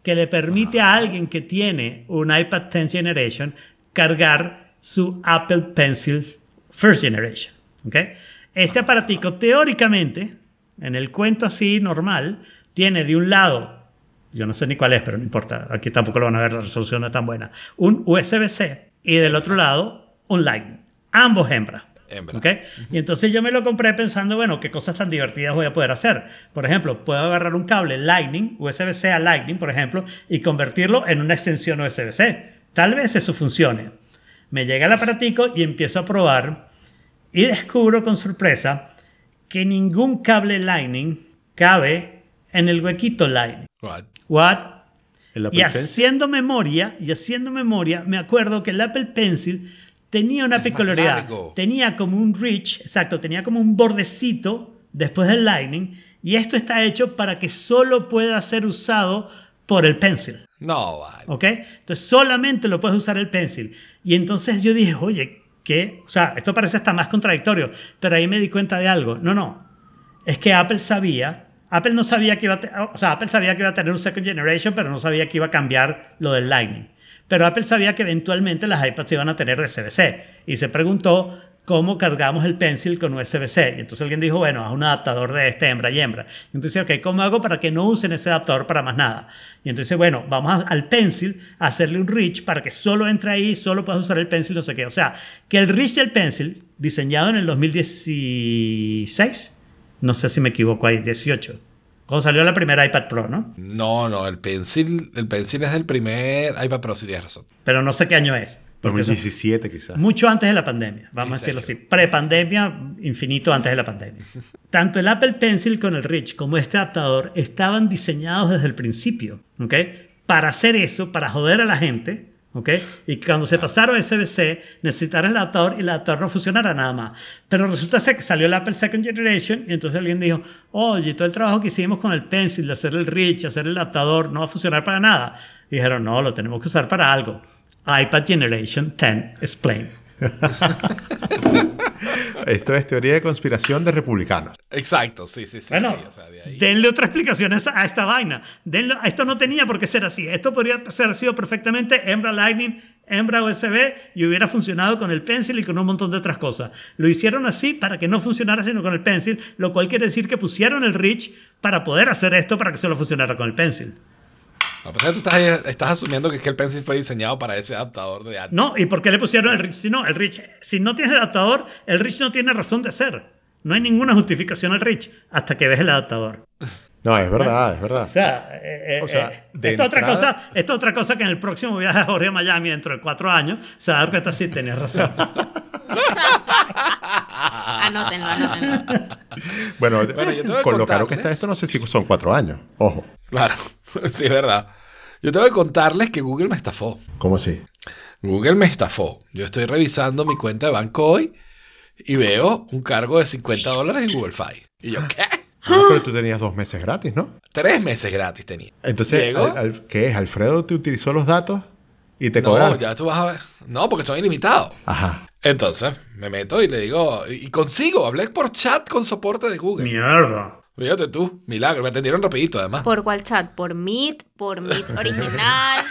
C: que le permite a alguien que tiene un iPad 10th Generation cargar su Apple Pencil First Generation. ¿ok? Este aparatico teóricamente, en el cuento así normal, tiene de un lado yo no sé ni cuál es, pero no importa, aquí tampoco lo van a ver, la resolución no es tan buena, un USB-C y del otro lado un Lightning, ambos hembras.
B: Hembra.
C: ¿ok? Y entonces yo me lo compré pensando, bueno, qué cosas tan divertidas voy a poder hacer. Por ejemplo, puedo agarrar un cable Lightning, USB-C a Lightning, por ejemplo, y convertirlo en una extensión USB-C. Tal vez eso funcione. Me llega el aparatico y empiezo a probar y descubro con sorpresa que ningún cable Lightning cabe en el huequito Lightning.
B: Right.
C: What?
D: El Apple
C: Y
D: Pencil.
C: haciendo memoria, y haciendo memoria, me acuerdo que el Apple Pencil tenía una peculiaridad. Tenía como un reach, exacto, tenía como un bordecito después del Lightning, y esto está hecho para que solo pueda ser usado por el Pencil.
B: No, vale.
C: ¿Ok? Entonces solamente lo puedes usar el pencil. Y entonces yo dije, oye, ¿qué? O sea, esto parece hasta más contradictorio, pero ahí me di cuenta de algo. No, no. Es que Apple sabía, Apple no sabía que iba a, o sea, Apple sabía que iba a tener un second generation, pero no sabía que iba a cambiar lo del Lightning. Pero Apple sabía que eventualmente las iPads iban a tener USB-C y se preguntó cómo cargamos el pencil con USB-C. Y entonces alguien dijo, bueno, haz un adaptador de este hembra y hembra. Y entonces, ok, ¿cómo hago para que no usen ese adaptador para más nada? Y entonces, bueno, vamos a- al pencil a hacerle un reach para que solo entre ahí, solo puedas usar el pencil, no sé qué. O sea, que el reach del pencil, diseñado en el 2016, no sé si me equivoco ahí, 18, cuando salió la primera iPad Pro, ¿no?
B: No, no, el pencil, el pencil es del primer iPad Pro, si tienes razón.
C: Pero no sé qué año es. Porque eso-
D: 2017 quizás.
C: Mucho antes de la pandemia, vamos a
B: Sí,
C: decirlo así. Prepandemia, infinito antes de la pandemia. Tanto el Apple Pencil con el Reach como este adaptador estaban diseñados desde el principio, ¿ok? Para hacer eso, para joder a la gente, ¿ok? Y cuando se pasaron a USB-C, necesitara el adaptador y el adaptador no funcionara nada más. Pero resulta ser que salió el Apple Second Generation y entonces alguien dijo, oye, todo el trabajo que hicimos con el Pencil, de hacer el Reach, hacer el adaptador, no va a funcionar para nada. Y dijeron, no, lo tenemos que usar para algo. iPad Generation 10 Explain.
D: Esto es teoría de conspiración de republicanos.
B: Exacto, sí, sí, sí.
C: Bueno,
B: sí, o sea, de ahí.
C: denle otra explicación a esta, a esta vaina. Denle- esto no tenía por qué ser así. Esto podría ser sido perfectamente hembra Lightning, hembra USB y hubiera funcionado con el Pencil y con un montón de otras cosas. Lo hicieron así para que no funcionara sino con el Pencil, lo cual quiere decir que pusieron el Reach para poder hacer esto para que solo funcionara con el Pencil.
B: A pesar de que tú estás, estás asumiendo que, es que el pencil fue diseñado para ese adaptador de arte.
C: No, ¿y por qué le pusieron el Reach? Si no, el Reach, si no tienes el adaptador, el Reach no tiene razón de ser. No hay ninguna justificación al Reach hasta que ves el adaptador.
D: No, es verdad, es verdad.
C: O sea, eh, eh,
D: O sea,
C: eh,
D: de
C: esto, es otra
D: entrada-
C: cosa, otra cosa que en el próximo viaje a Jorge a Miami dentro de cuatro años se va a dar cuenta si tenías razón.
E: Anótenlo, anótenlo.
D: Bueno,
B: Bueno, yo tengo que
D: con lo caro que está esto, no sé si son cuatro años. Ojo,
B: Claro, sí, es verdad. Yo tengo que contarles que Google me estafó.
D: ¿cómo así?
B: Google me estafó. Yo estoy revisando mi cuenta de banco hoy y veo un cargo de 50 dólares en Google Fi. Y yo, ¿qué?
D: Ah, pero tú tenías dos meses gratis, ¿no?
B: Tres meses gratis tenía.
D: Entonces,
B: Llego.
D: al- al- ¿qué es? ¿Alfredo te utilizó los datos y te
B: No,
D: cobraron?
B: ya tú vas a ver. No, porque son ilimitados.
D: Ajá.
B: Entonces, me meto y le digo, y consigo, hablé por chat con soporte de Google.
C: Mierda.
B: Fíjate tú, milagro, me atendieron rapidito además.
E: ¿Por cuál chat? ¿Por Meet? ¿Por Meet original?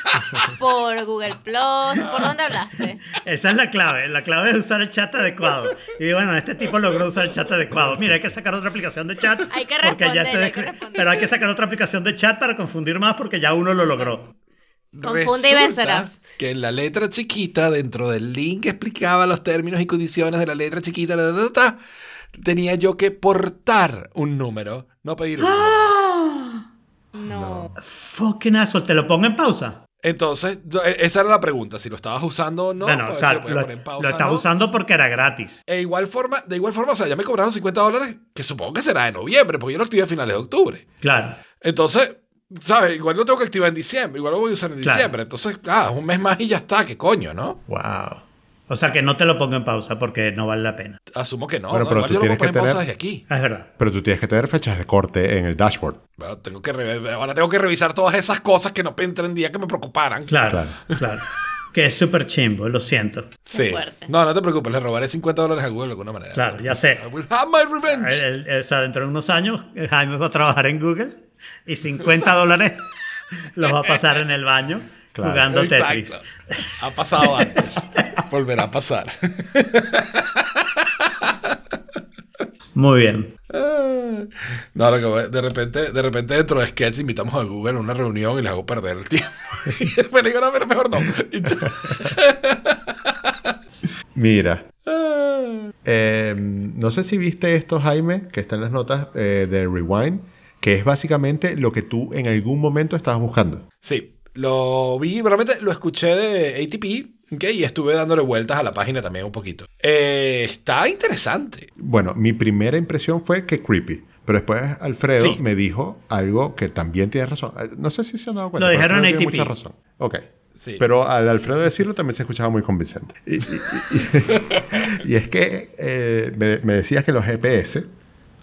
E: ¿Por Google Plus? ¿Por dónde hablaste?
C: Esa es la clave. La clave es usar el chat adecuado. Y bueno, este tipo logró usar el chat adecuado. Mira, hay que sacar otra aplicación de chat.
E: Hay que
C: porque ya
E: hay que responderle.
C: Pero hay que sacar otra aplicación de chat para confundir más porque ya uno lo logró.
E: Confunde y vencerás.
B: Que en la letra chiquita, dentro del link que explicaba los términos y condiciones de la letra chiquita, ta, ta, ta, ta, tenía yo que portar un número, no pedir un número.
E: No.
C: Fucking asshole, te lo pongo en pausa.
B: Entonces, e- esa era la pregunta, si lo estabas usando o no.
C: bueno,
B: pues,
C: o sea,
B: lo ¿no?
C: usando porque era gratis.
B: E igual forma, de igual forma, o sea, ya me cobraron 50 dólares, que supongo que será de noviembre, porque yo lo activé a finales de octubre.
C: Claro.
B: Entonces, ¿sabes? Igual lo tengo que activar en diciembre, igual lo voy a usar en
C: Claro.
B: diciembre. Entonces, ah, un mes más y ya está, qué coño, ¿no?
C: Wow. O sea que no te lo pongo en pausa porque no vale la pena.
B: Asumo que no.
D: Bueno,
B: ¿no?
D: pero tú
B: yo lo
D: tienes que
B: en pausa
D: tener-
B: desde aquí.
C: Ah, Es verdad.
D: Pero tú tienes que tener fechas de corte en el dashboard.
B: Bueno, tengo que re- ahora tengo que revisar todas esas cosas que no entendía que me preocuparan.
C: Claro,
D: Claro.
C: claro. Que es súper chimbo, lo siento.
B: Sí. No, no te preocupes, le robaré 50 dólares a Google de alguna manera.
C: Claro, ya sé.
B: I will have my revenge.
C: El- el- o sea, dentro de unos años, eh, Jaime va a trabajar en Google y 50 dólares los va a pasar en el baño
D: Claro.
C: jugando Tetris.
B: Exacto. Ha pasado antes. Volverá a pasar.
C: Muy bien.
B: No, lo que voy- de repente, de repente dentro de Sketch invitamos a Google a una reunión y les hago perder el tiempo. Y después digo, no, pero mejor no.
D: Mira. eh, no sé si viste esto, Jaime, que está en las notas eh, de Rewind, que es básicamente lo que tú en algún momento estabas buscando.
B: Sí, lo vi, realmente lo escuché de ATP, ¿ok? Y estuve dándole vueltas a la página también un poquito. Eh, está interesante.
D: Bueno, mi primera impresión fue que creepy. Pero después Alfredo
B: Sí.
D: me dijo algo que también tiene razón. Eh, No sé si se han dado cuenta.
C: Lo dijeron en
D: Alfredo tiene
C: ATP.
D: mucha razón. Ok.
B: Sí.
D: Pero al Alfredo decirlo también se escuchaba muy convincente. Y, y- y- y es que eh, me, me decías que los GPS...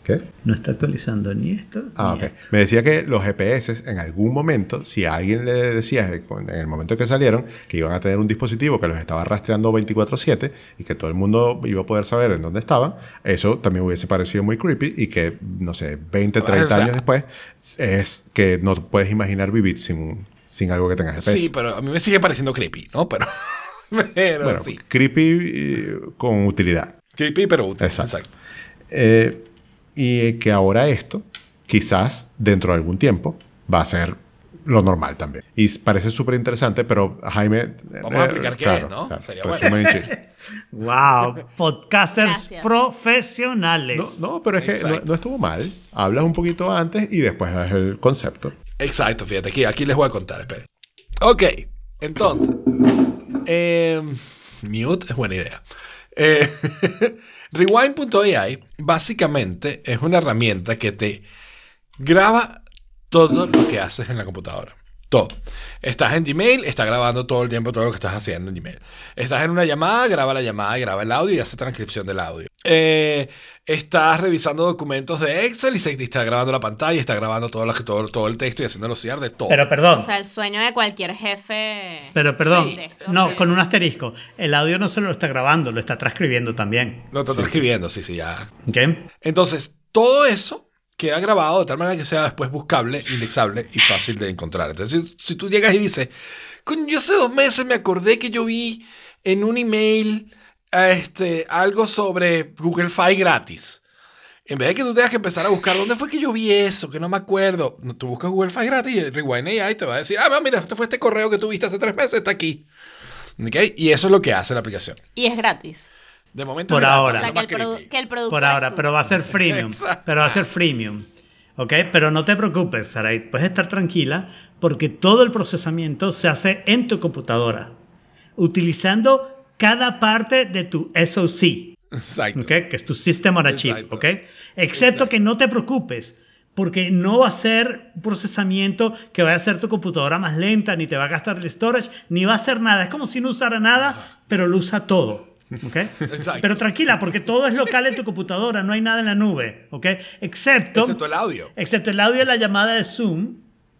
D: ¿Qué?
C: No está actualizando ni esto.
D: Ah,
C: ni
D: ok.
C: esto.
D: Me decía que los GPS en algún momento, si a alguien le decía en el momento que salieron que iban a tener un dispositivo que los estaba rastreando 24/7 y que todo el mundo iba a poder saber en dónde estaban, eso también hubiese parecido muy creepy y que, no sé, 20, 30
B: O sea-
D: años después es que no puedes imaginar vivir sin, sin algo que tenga GPS.
B: Sí, pero a mí me sigue pareciendo creepy, ¿no? Pero, pero
D: bueno,
B: sí.
D: creepy eh, con utilidad.
B: Creepy, pero útil.
D: Exacto.
B: Exacto.
D: Eh, y que ahora esto, quizás dentro de algún tiempo, va a ser lo normal también. Y parece súper interesante, pero Jaime...
B: Vamos a explicar qué es, ¿no? Sería bueno.
D: resumen en chiste.
C: Wow, podcasters
E: Gracias.
C: profesionales.
D: No, no, pero es que no,
B: Exacto.
D: no estuvo mal. Hablas un poquito antes y después das el concepto.
B: Exacto, fíjate, aquí, aquí les voy a contar, esperen. Ok, entonces. eh, mute es buena idea. Eh, Rewind.ai básicamente es una herramienta que te graba todo lo que haces en la computadora. Todo. Estás en Gmail, está grabando todo el tiempo todo lo que estás haciendo en Gmail. Estás en una llamada, graba la llamada, graba el audio y hace transcripción del audio. Eh, estás revisando documentos de Excel y se te está grabando la pantalla, está grabando todo, lo que- todo, todo el texto y haciéndolo CR de todo.
C: Pero perdón,
E: O sea, el sueño de cualquier jefe.
C: pero perdón.
E: Sí,
C: no, con un asterisco. El audio no solo lo está grabando, lo está transcribiendo también.
B: lo está transcribiendo, sí, sí, ya.
C: ¿Ok?
B: Entonces, todo eso queda grabado de tal manera que sea después buscable, indexable y fácil de encontrar. Entonces, si, si tú llegas y dices, "Coño, yo hace dos meses me acordé que yo vi en un email este, algo sobre Google Fi gratis. En vez de que tú tengas que empezar a buscar dónde fue que yo vi eso, que no me acuerdo, tú buscas Google Fi gratis y Rewind AI te va a decir, ah, no, mira, este fue este correo que tuviste hace tres meses, está aquí. ¿Ok? Y eso es lo que hace la aplicación.
E: Y es gratis.
B: De momento
C: Por
B: gratis,
C: ahora.
E: O sea,
B: es
E: que el, que el producto.
C: Por ahora, pero va a ser freemium.
B: Exacto.
C: pero va a ser freemium. ¿Ok? Pero no te preocupes, Sarai. Puedes estar tranquila porque todo el procesamiento se hace en tu computadora. Utilizando cada parte de tu SOC.
B: Exacto.
C: ¿ok? Que es tu System on a Chip,
B: Exacto.
C: ¿ok? Excepto que no te preocupes, porque no va a ser un procesamiento que vaya a hacer tu computadora más lenta, ni te va a gastar el storage, ni va a hacer nada. Es como si no usara nada, pero lo usa todo. ¿Ok?
B: Exacto.
C: Pero tranquila, porque todo es local en tu computadora, no hay nada en la nube, ¿ok? Excepto,
B: Excepto el audio.
C: excepto el audio de la llamada de Zoom,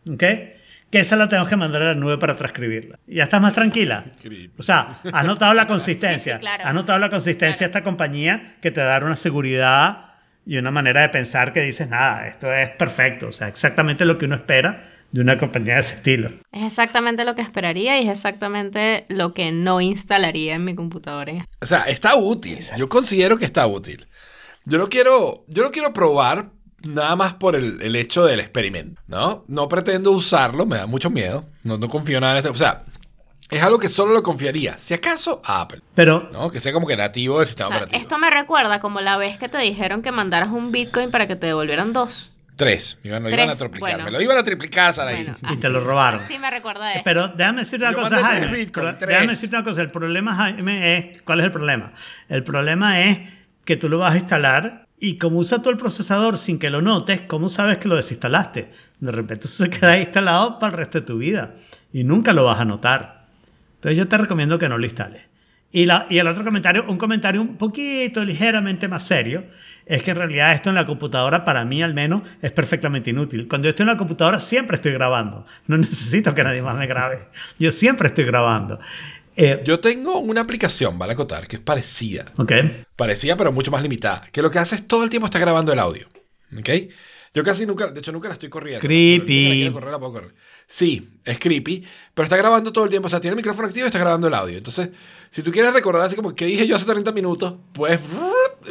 C: ¿ok? Que esa la tenemos que mandar a la nube para transcribirla. ¿Ya estás más tranquila?
B: Increíble.
C: O sea, has notado la consistencia.
E: Sí, sí, claro.
C: Has notado la consistencia de esta compañía que te da una seguridad y una manera de pensar que dices, nada, esto es perfecto. O sea, exactamente lo que uno espera de una compañía de ese estilo.
E: Es exactamente lo que esperaría y es exactamente lo que no instalaría en mi computadora.
B: O sea, está útil. Yo considero que está útil. Yo lo quiero, yo lo quiero probar nada más por el, el hecho del experimento, ¿no? No pretendo usarlo, me da mucho miedo. No, no confío nada en esto. O sea, es algo que solo lo confiaría, si acaso, a Apple,
C: Pero
B: ¿no? Que sea como que nativo del sistema
E: O sea,
B: operativo.
E: esto me recuerda como la vez que te dijeron que mandaras un Bitcoin para que te devolvieran dos.
B: Tres. Me iban, lo
E: Tres,
B: iban a triplicar.
E: bueno.
B: Me lo iban a triplicar, Saraí.
E: Bueno,
C: Y te lo robaron.
E: Así me recuerda de
C: Pero déjame decir una
B: Yo
C: cosa,
B: mandé tres
C: Jaime.
B: Bitcoin,
C: Pero
B: tres.
C: Déjame decir una cosa. El problema, Jaime, es... ¿Cuál es el problema? El problema es que tú lo vas a instalar y como usa todo el procesador sin que lo notes, ¿cómo sabes que lo desinstalaste? De repente eso se queda ahí instalado para el resto de tu vida y nunca lo vas a notar. Entonces yo te recomiendo que no lo instales. Y, la, y el otro comentario, un comentario un poquito ligeramente más serio, es que en realidad esto en la computadora, para mí al menos, es perfectamente inútil. Cuando yo estoy en la computadora siempre estoy grabando. No necesito que nadie más me grabe. Yo siempre estoy grabando. Eh,
B: Yo tengo una aplicación, vale acotar, que es parecida.
C: ok.
B: Parecida, pero mucho más limitada. Que lo que hace es todo el tiempo está grabando el audio. ¿Ok? Yo casi nunca, de hecho nunca la estoy corriendo.
C: Creepy.
B: La correr, la puedo correr. Sí, es creepy, pero está grabando todo el tiempo. O sea, tiene el micrófono activo y está grabando el audio. Entonces, si tú quieres recordar así como que dije yo hace 30 minutos, puedes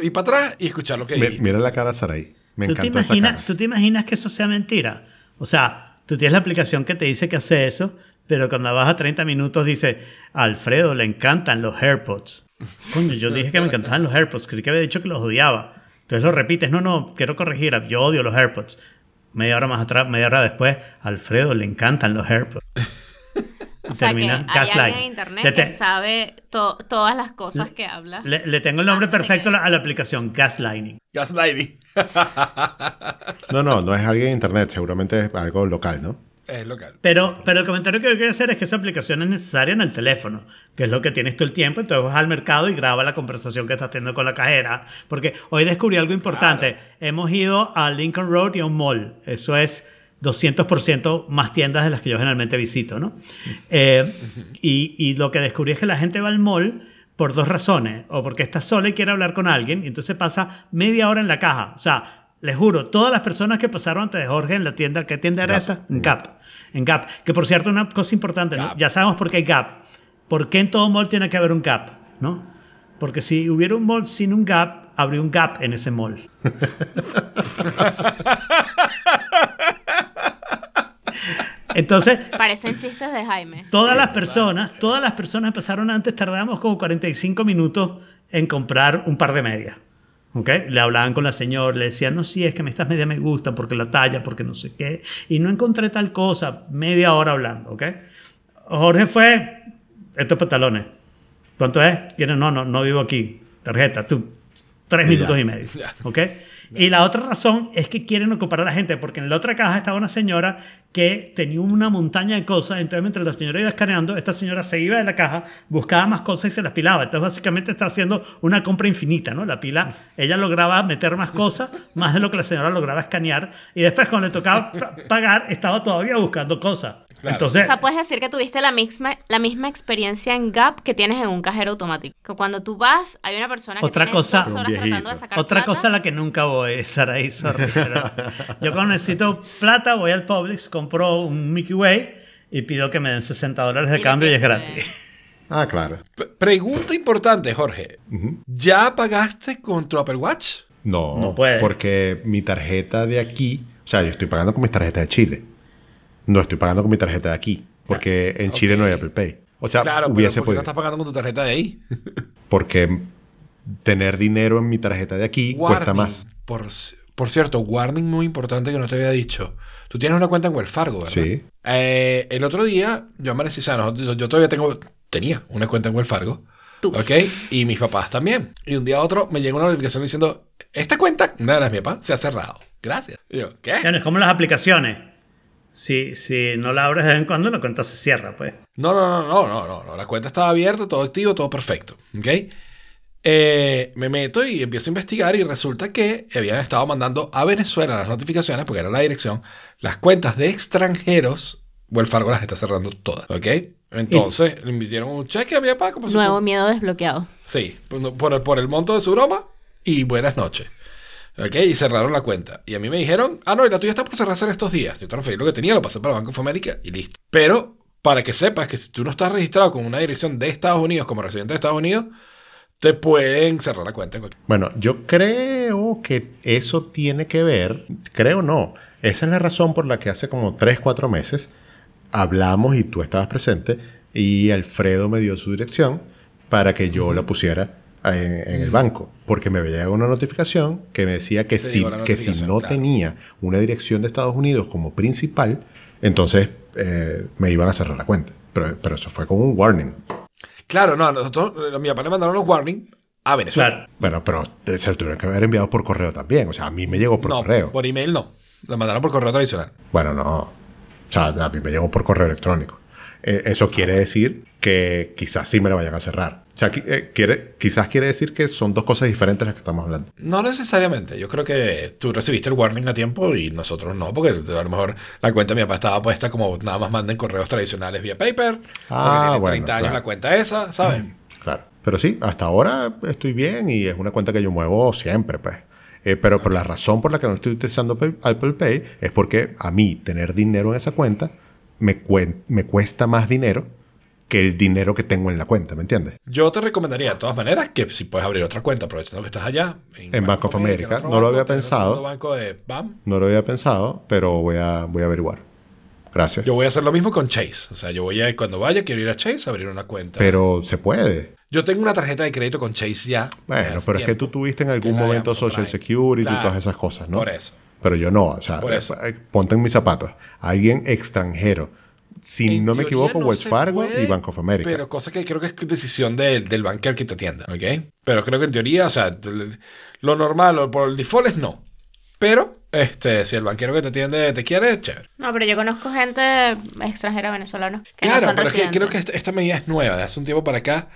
B: ir para atrás y escuchar lo que dijiste.
D: mira la cara de Sarai. Me
C: ¿Tú te,
D: esa cara.
C: ¿Tú te imaginas que eso sea mentira? O sea, tú tienes la aplicación que te dice que hace eso, pero cuando vas a 30 minutos dice, a Alfredo le encantan los AirPods. Coño, yo dije que me encantaban los AirPods, creí que había dicho que los odiaba. Entonces lo repites, no, no, quiero corregir, yo odio los AirPods. Media hora más atrás, media hora después, a Alfredo le encantan los AirPods.
E: O sea, que
C: Termina
E: hay
C: gaslight.
E: alguien en internet
C: Le
E: que
C: te-
E: sabe to- todas las cosas que habla.
C: Le, le tengo el nombre perfecto a
E: que-
C: la, a la aplicación, Gaslighting.
B: Gaslighting.
D: No, no, no es alguien en internet, seguramente es algo local, ¿no?
B: es local.
C: Pero, pero el comentario que yo quiero hacer es que esa aplicación es necesaria en el teléfono, que es lo que tienes todo el tiempo. Entonces vas al mercado y graba la conversación que estás teniendo con la cajera. Porque hoy descubrí algo importante. Hemos ido a Lincoln Road y a un mall. Eso es 200% más tiendas de las que yo generalmente visito, ¿no? Eh, y, y lo que descubrí es que la gente va al mall por dos razones. O porque está sola y quiere hablar con alguien, y entonces pasa media hora en la caja. O sea, les juro, todas las personas que pasaron antes de Jorge en la tienda, ¿qué tienda era esa? En Gap. En Gap. Que por cierto, una cosa importante, ya sabemos por qué hay Gap. ¿Por qué en todo mall tiene que haber un Gap? ¿No? Porque si hubiera un mall sin un Gap, habría un Gap en ese mall. Entonces,
E: Parecen chistes de Jaime.
C: todas las personas, todas las personas empezaron antes, tardamos como 45 minutos en comprar un par de medias. ¿Ok? Le hablaban con la señora, le decían, no, sí, es que estas medias me gustan porque la talla, porque no sé qué. Y no encontré tal cosa, media hora hablando, ¿ok? Jorge fue, estos pantalones. ¿Cuánto es? Tiene, no, no, no vivo aquí. Tarjeta, tú, tres minutos
D: ya.
C: y medio. ¿Ok? Y la otra razón es que quieren ocupar a la gente, porque en la otra caja estaba una señora que tenía una montaña de cosas, entonces mientras la señora iba escaneando, esta señora se iba de la caja, buscaba más cosas y se las pilaba. Entonces básicamente está haciendo una compra infinita, ¿no? La pila, ella lograba meter más cosas, más de lo que la señora lograba escanear, y después cuando le tocaba pa- pagar, estaba todavía buscando cosas.
B: Claro.
C: Entonces,
E: O sea, puedes decir que tuviste la misma, la misma experiencia en Gap que tienes en un cajero automático. Que cuando tú vas, hay una persona que
C: Otra
E: tiene
C: cosa-
E: dos
D: Un
E: horas tratando de
D: viejito.
E: sacar
C: Otra
E: plata.
C: cosa a la que nunca voy, Saraí, sorry, pero yo cuando necesito plata voy al Publix, compro un Mickey Way y pido que me den 60 dólares de cambio y es gratis.
D: Ah, claro.
B: P- pregunta importante, Jorge. ¿Ya pagaste con tu Apple Watch?
D: No,
C: No puede.
D: porque mi tarjeta de aquí, o sea, yo estoy pagando con mis tarjetas de Chile. No estoy pagando con mi tarjeta de aquí, porque en Chile no hay Apple Pay. O sea,
B: claro, pero
D: hubiese
B: ¿por qué no estás pagando con tu tarjeta de ahí?
D: Porque tener dinero en mi tarjeta de aquí cuesta más.
B: Por, por cierto, warning muy importante que no te había dicho. Tú tienes una cuenta en Wells Fargo, ¿verdad?
D: Sí.
B: Eh, el otro día, yo amanecí sano. Yo, yo todavía tengo, tenía una cuenta en Wells Fargo.
E: Tú.
B: ¿Ok? Y mis papás también. Y un día a otro me llega una notificación diciendo, esta cuenta, nada, es mi papá, se ha cerrado. Gracias. Y yo, ¿qué?
C: Es como las aplicaciones. Si, si no la abres de vez en cuando, la cuenta se cierra, pues.
B: No, no, no, no, no, no, no. La cuenta estaba abierta, todo activo, todo perfecto. ¿Ok? Eh, me meto y empiezo a investigar y resulta que habían estado mandando a Venezuela las notificaciones, porque era la dirección, las cuentas de extranjeros, Wells Fargo las está cerrando todas. ¿Ok? Entonces le emitieron un cheque a mi papá. como
E: Nuevo miedo desbloqueado.
B: Sí, por, el monto de su broma y buenas noches. ¿Ok? Y cerraron la cuenta. Y a mí me dijeron, ah, no, y la tuya está por cerrarse en estos días. Yo transferí lo que tenía, lo pasé para Banco of America y listo. Pero para que sepas que si tú no estás registrado con una dirección de Estados Unidos como residente de Estados Unidos, te pueden cerrar la cuenta. en cualquier-
D: Bueno, yo creo que eso tiene que ver, creo no, esa es la razón por la que hace como 3, 4 meses hablamos y tú estabas presente y Alfredo me dio su dirección para que yo la pusiera en, en el banco, porque me veía una notificación que me decía que, si, que si no
B: claro.
D: tenía una dirección de Estados Unidos como principal, entonces eh, me iban a cerrar la cuenta. Pero, pero eso fue con un warning.
B: Claro, no, nosotros, eh, mi papá le mandaron los warning a Venezuela.
C: Claro.
D: Bueno, pero se lo tuvieron que haber enviado por correo también. O sea, a mí me llegó por
B: no,
D: correo.
B: por email no. Lo mandaron por correo tradicional.
D: Bueno, no. O sea, a mí me llegó por correo electrónico. Eh, eso quiere decir que quizás sí me la vayan a cerrar. O sea, eh, quiere, quizás quiere decir que son dos cosas diferentes las que estamos hablando.
B: No necesariamente. Yo creo que tú recibiste el warning a tiempo y nosotros no, porque a lo mejor la cuenta de mi papá estaba puesta como nada más manden correos tradicionales vía paper.
D: Ah,
B: tiene
D: bueno,
B: 30 años
D: claro.
B: la cuenta esa, ¿sabes?
D: Claro. Pero sí, hasta ahora estoy bien y es una cuenta que yo muevo siempre, pues. Eh, pero por la razón por la que no estoy utilizando Apple Pay es porque a mí tener dinero en esa cuenta me, cuen- me cuesta más dinero que el dinero que tengo en la cuenta, ¿me entiendes?
B: Yo te recomendaría de todas maneras que si puedes abrir otra cuenta, aprovechando que estás allá.
D: En Bank of America.
B: en
D: No lo había pensado.
B: banco de BAM.
D: No lo había pensado, pero voy a, voy a averiguar. Gracias.
B: Yo voy a hacer lo mismo con Chase. O sea, yo voy a, cuando vaya, quiero ir a Chase a abrir una cuenta.
D: Pero se puede.
B: Yo tengo una tarjeta de crédito con Chase ya.
D: Bueno, pero es que tú tuviste en algún momento Social
B: Prime.
D: Security y todas esas cosas, ¿no?
B: Por eso.
D: Pero yo no, o sea,
B: Por eso.
D: eh, ponte en mis zapatos. Alguien extranjero. Si
B: En
D: no me equivoco,
B: no
D: Wells Fargo
B: puede,
D: y Bank of America.
B: Pero cosa que creo que es decisión del, del banquero que te atienda, ¿ok? Pero creo que en teoría, o sea, lo normal o por el default es no. Pero, este, si el banquero que te atiende te quiere, chévere.
E: No, pero yo conozco gente extranjera venezolana que no
B: claro,
E: son
B: pero es que creo que esta, medida es nueva, de hace un tiempo para acá.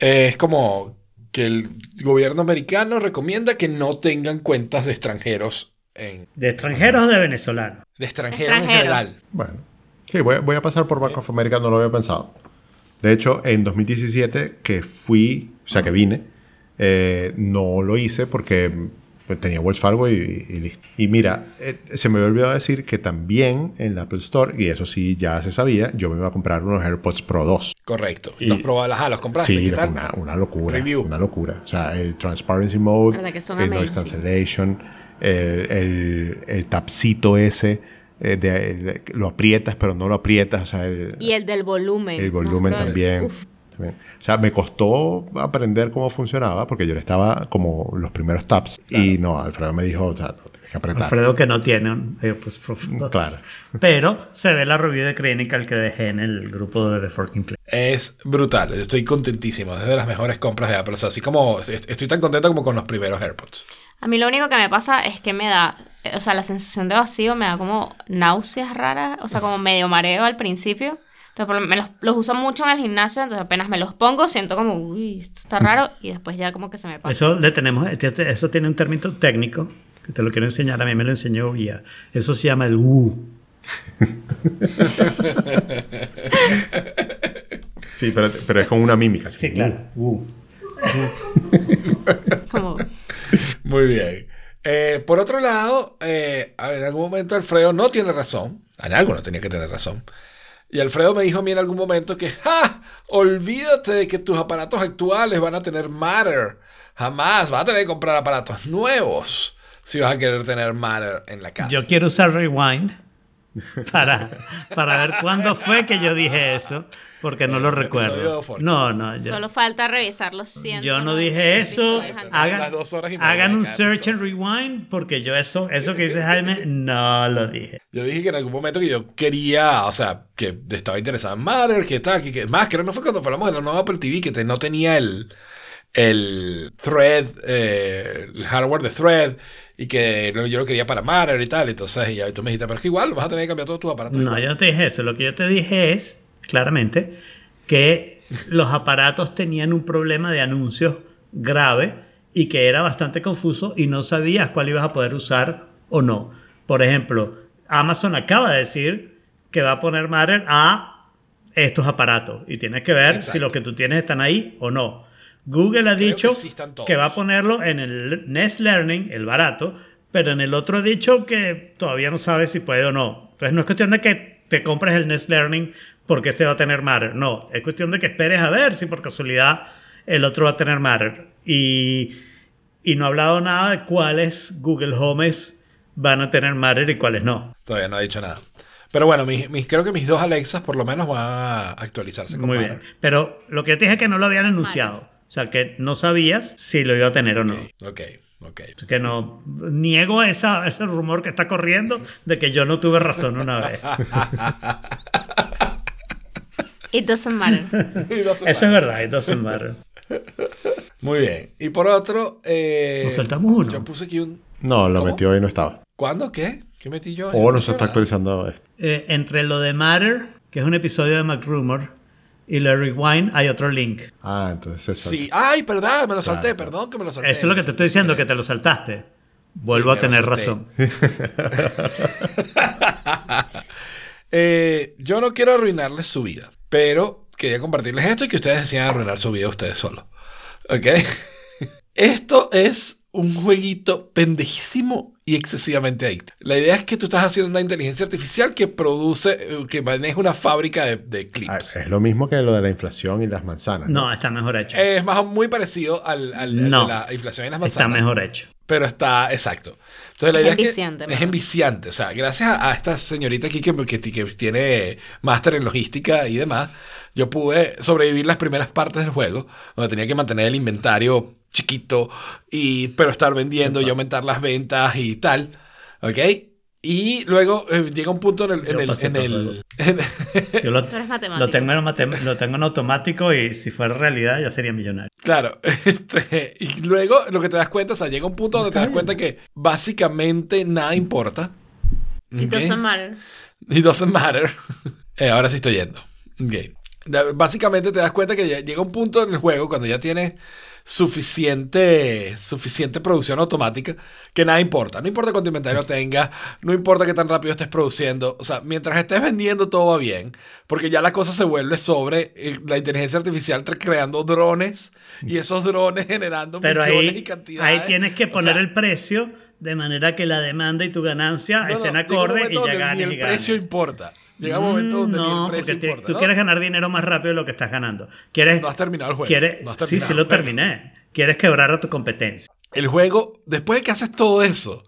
B: Eh, es como que el gobierno americano recomienda que no tengan cuentas de extranjeros en,
C: De extranjeros o de venezolanos.
B: de extranjeros en
E: Extranjeros.
B: general.
D: Bueno, sí, voy, voy a pasar por Bank of America, no lo había pensado. De hecho, en 2017, que fui, o sea, que vine, eh, no lo hice porque pues, tenía Wells Fargo y, y listo. Y mira, eh, se me había olvidado decir que también en la Apple Store, y eso sí ya se sabía, yo me iba a comprar unos AirPods Pro 2.
B: Correcto.
D: Y-
B: los probadas, ajá, los compraste.
D: Sí,
B: ¿qué tal?
D: una, una locura.
B: Review.
D: Una locura. O sea, el Transparency Mode,
E: Verdad que son
D: el Noise
E: amazing.
D: Cancellation, el, el, el tapcito ese, eh, de- el- lo aprietas pero no lo aprietas. O sea, el,
E: Y el del volumen.
D: el volumen
E: ¿no?
D: también.
E: Uf.
D: también. O sea, me costó aprender cómo funcionaba porque yo le estaba como los primeros taps. Y no, Alfredo me dijo, o sea, no, tienes que apretar.
C: Alfredo que no tiene un AirPods Pro.
D: Claro.
C: Pero se ve la review de Clinical que dejé en el grupo de The Forking Play.
B: Es brutal. Estoy contentísimo. Es de las mejores compras de Apple. O sea, así como est- estoy tan contento como con los primeros AirPods.
E: A mí lo único que me pasa es que me da, o sea, la sensación de vacío me da como náuseas raras, o sea, como medio mareo al principio. Entonces, me los, los uso mucho en el gimnasio, entonces apenas me los pongo, siento como, uy, esto está raro, y después ya como que se me pasa.
C: Eso le tenemos, este- eso tiene un término técnico que te lo quiero enseñar. A mí me lo enseñó Vía. Eso se llama el U.
D: Sí, pero, pero es con una mímica.
C: Sí, claro. U.
E: Como,
B: Muy bien. Eh, por otro lado, eh, en algún momento Alfredo no tiene razón. En algo no tenía que tener razón. Y Alfredo me dijo a mí en algún momento que, ¡ja! Olvídate de que tus aparatos actuales van a tener Matter. Jamás. Vas a tener que comprar aparatos nuevos si vas a querer tener Matter en la casa.
C: Yo quiero usar Rewind para, para ver cuándo fue que yo dije eso, porque no lo
B: episodio
C: recuerdo. No, no. yo-
E: solo falta revisar los 100.
C: Yo no dije eso. Hagan,
B: dos horas y media
C: hagan un search and rewind porque yo eso, eso que dice Jaime, no lo dije.
B: Yo dije que en algún momento que yo quería, o sea, que estaba interesado en Matter, que tal, que, que más, creo que no fue cuando hablamos de la nueva Apple TV, que te- no tenía el, el thread, eh, el hardware de thread, y que yo lo quería para Matter y tal, entonces y ahí tú me dijiste, pero es que igual vas a tener que cambiar todos tus aparatos.
C: No,
B: igual".
C: yo no te dije eso. Lo que yo te dije es, claramente, que los aparatos tenían un problema de anuncios grave y que era bastante confuso y no sabías cuál ibas a poder usar o no. Por ejemplo, Amazon acaba de decir que va a poner Matter a estos aparatos y tienes que ver si los que tú tienes están ahí o no. Google ha
B: Creo
C: dicho
B: que sí están todos.
C: que va a ponerlo en el Nest Learning, el barato, pero en el otro ha dicho que todavía no sabe si puede o no. Entonces no es cuestión de que te compres el Nest Learning porque se va a tener Matter. No, es cuestión de que esperes a ver si por casualidad el otro va a tener Matter. Y, y no ha hablado nada de cuáles Google Homes van a tener Matter y cuáles no.
B: Todavía no ha dicho nada. Pero bueno, mis, mis- creo que mis dos Alexas por lo menos van a actualizarse. con
C: Muy
B: Matter.
C: bien. Pero lo que yo te dije es que no lo habían anunciado. O sea, que no sabías si lo iba a tener o no.
B: Ok, ok.
C: Así que no niego esa, ese rumor que está corriendo de que yo no tuve razón una vez.
E: It doesn't matter.
C: Eso es verdad, it doesn't matter.
B: Muy bien. Y por otro, eh,
C: Nos saltamos uno.
B: yo puse aquí un...
D: No, lo
B: ¿Cómo?
D: metió y no estaba.
B: ¿Cuándo? ¿Qué? ¿Qué metí yo?
D: O
B: Yo
D: no se está actualizando esto.
C: Eh, entre lo de Matter, que es un episodio de McRumor, y lo de Rewind, hay otro link.
D: Ah, entonces eso.
B: Sí. Ay, perdón, me lo salté.
D: Claro.
B: Perdón que me lo salté.
C: Eso es lo que te estoy diciendo, que te lo saltaste. Vuelvo
B: Sí,
C: a tener razón.
B: Eh, yo no quiero arruinarles su vida, pero quería compartirles esto y que ustedes decían arruinar su vida ustedes solos. ¿Ok? Esto es un jueguito pendejísimo y excesivamente adicto. La idea es que tú estás haciendo una inteligencia artificial que produce, eh, que maneja una fábrica de, de
D: Ah,
B: clips.
D: es lo mismo que lo de la inflación y las manzanas.
C: No, está mejor hecho.
B: Es más muy parecido al,
C: No.
B: de la inflación y las
C: Está
B: manzanas.
C: mejor hecho.
B: Pero está, exacto. Entonces la
E: Es
B: idea es
E: enviciante,
B: que es enviciante. O sea, gracias a, a esta señorita aquí que, que- que tiene máster en logística y demás, yo pude sobrevivir las primeras partes del juego, donde tenía que mantener el inventario chiquito, y, pero estar vendiendo y aumentar las ventas y tal. ¿Ok? Y luego eh, llega un punto en el... En
C: Yo
B: el, en
C: el
B: el- en-
C: Yo lo,
E: Tú eres matemático.
C: lo tengo en matem- lo tengo en automático y si fuera realidad ya sería millonario.
B: Claro, este, y luego lo que te das cuenta, o sea, llega un punto donde te das cuenta que básicamente nada importa.
E: It doesn't matter.
B: It doesn't matter. Eh, ahora sí estoy yendo. Ok. Da- Básicamente te das cuenta que llega un punto en el juego cuando ya tienes suficiente, suficiente producción automática que nada importa. No importa cuánto inventario tengas, no importa qué tan rápido estés produciendo. O sea, mientras estés vendiendo todo va bien, porque ya la cosa se vuelve sobre eh, la inteligencia artificial creando drones y esos drones generando
C: Pero
B: millones y
C: ahí,
B: cantidades.
C: ahí tienes que
B: O
C: poner
B: sea,
C: el precio de manera que la demanda y tu ganancia
B: no, no,
C: estén
B: un
C: acorde y ya ganes y
B: el precio importa. Llega un momento donde
C: Mm,
B: ni
C: no,
B: el precio
C: porque te-
B: importa.
C: tú
B: ¿no?
C: quieres ganar dinero más rápido de lo que estás ganando. Quieres,
B: No has terminado el juego.
C: quieres-
B: No has
C: sí,
B: terminado
C: sí lo terminé. Quieres quebrar a tu competencia.
B: El juego, después de que haces todo eso,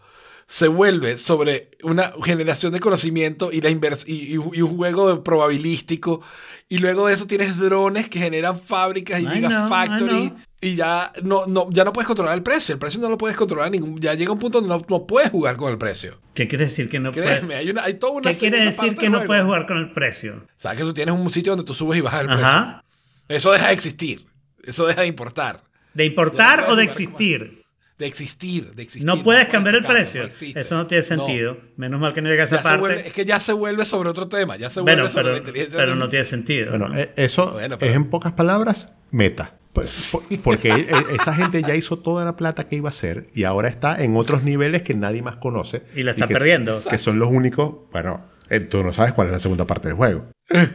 B: se vuelve sobre una generación de conocimiento y, la invers y, y- y un juego probabilístico. Y luego de eso tienes drones que generan fábricas y
C: I
B: gigafactory.
C: Know.
B: Y ya no, no, ya no puedes controlar el precio. El precio no lo puedes controlar. Ningún, ya llega un punto donde no, no puedes jugar con el precio.
C: ¿Qué quiere decir que no puedes?
B: Hay, una, hay toda una
C: ¿Qué quiere decir que no puedes jugar con el precio?
B: Sabes que tú tienes un sitio donde tú subes y bajas el precio. Eso deja de existir. Eso deja de importar.
C: ¿De importar
B: no
C: o de existir?
B: De existir, de existir.
C: No puedes cambiar el precio. Eso no tiene
B: No.
C: sentido. Menos mal que no llega a esa parte.
B: vuelve- es que ya se vuelve sobre otro tema, ya se vuelve
C: bueno,
B: sobre
C: pero,
B: la inteligencia
C: pero no tiene sentido.
D: Bueno,
C: ¿no?
D: eh, eso
B: Bueno, pero-
D: es en pocas palabras meta. Pues, por- porque e- e- esa gente ya hizo toda la plata que iba a hacer y ahora está en otros niveles que nadie más conoce.
C: Y la está
D: que-
C: perdiendo.
D: Que son los únicos. Bueno, eh, tú no sabes cuál es la segunda parte del juego.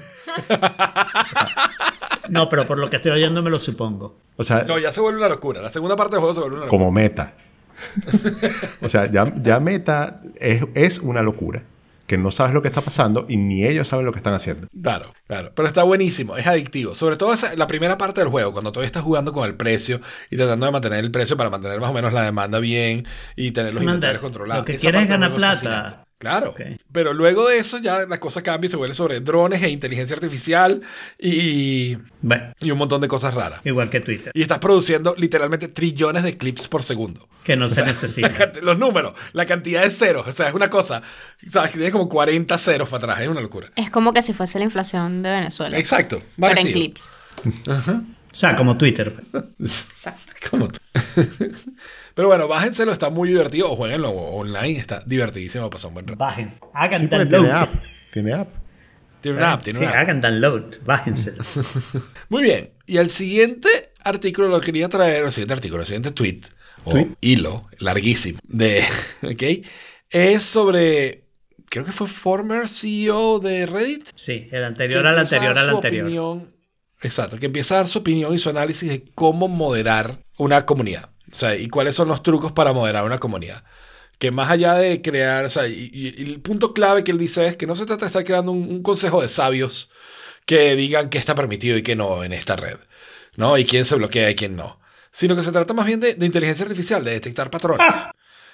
C: No, pero por lo que estoy oyendo me lo supongo.
D: O sea,
B: No, ya se vuelve una locura. La segunda parte del juego se vuelve una locura.
D: como meta. o sea, ya, ya meta es, es una locura. Que no sabes lo que está pasando y ni ellos saben lo que están haciendo.
B: Claro, claro. Pero está buenísimo, es adictivo. Sobre todo esa- la primera parte del juego, cuando todavía estás jugando con el precio y tratando de mantener el precio para mantener más o menos la demanda bien y tener los inventarios controlados.
C: lo que quieres es ganar plata.
B: Claro. Pero luego de eso ya la cosa cambia y se vuelve sobre drones e inteligencia artificial y,
C: Bueno,
B: y un montón de cosas raras.
C: igual que Twitter.
B: Y estás produciendo literalmente trillones de clips por segundo.
C: Que no se
B: La
C: necesita.
B: cant- Los números, la cantidad de ceros, o sea, es una cosa, sabes que tienes como 40 ceros para atrás, es una locura.
E: Es como que si fuese la inflación de Venezuela.
B: Exacto,
E: Pero en clips.
C: O sea, como Twitter.
E: Exacto.
B: Como. Pero bueno, bájenselo, está muy divertido, o jueguenlo online, está divertidísimo, pasa un buen rato.
C: Bájense. Hagan
D: Sí, porque
C: download.
D: tiene app. Tiene app.
B: Tiene una app, tiene
C: Sí,
B: una app.
C: hagan download. Bájenselo.
B: Muy bien, y el siguiente artículo lo quería traer, el siguiente artículo, el siguiente tweet, o
D: Tweet.
B: hilo larguísimo, de, ¿ok? Es sobre, creo que fue former CEO de Reddit.
C: Sí, el anterior al anterior al anterior.
B: opinión- exacto, que empieza a dar su opinión y su análisis de cómo moderar una comunidad. O sea, y cuáles son los trucos para moderar una comunidad. Que más allá de crear, o sea, y, el punto clave que él dice es que no se trata de estar creando un, un consejo de sabios que digan qué está permitido y qué no en esta red. ¿no? Y quién se bloquea y quién no. Sino que se trata más bien de, de inteligencia artificial, de detectar patrones.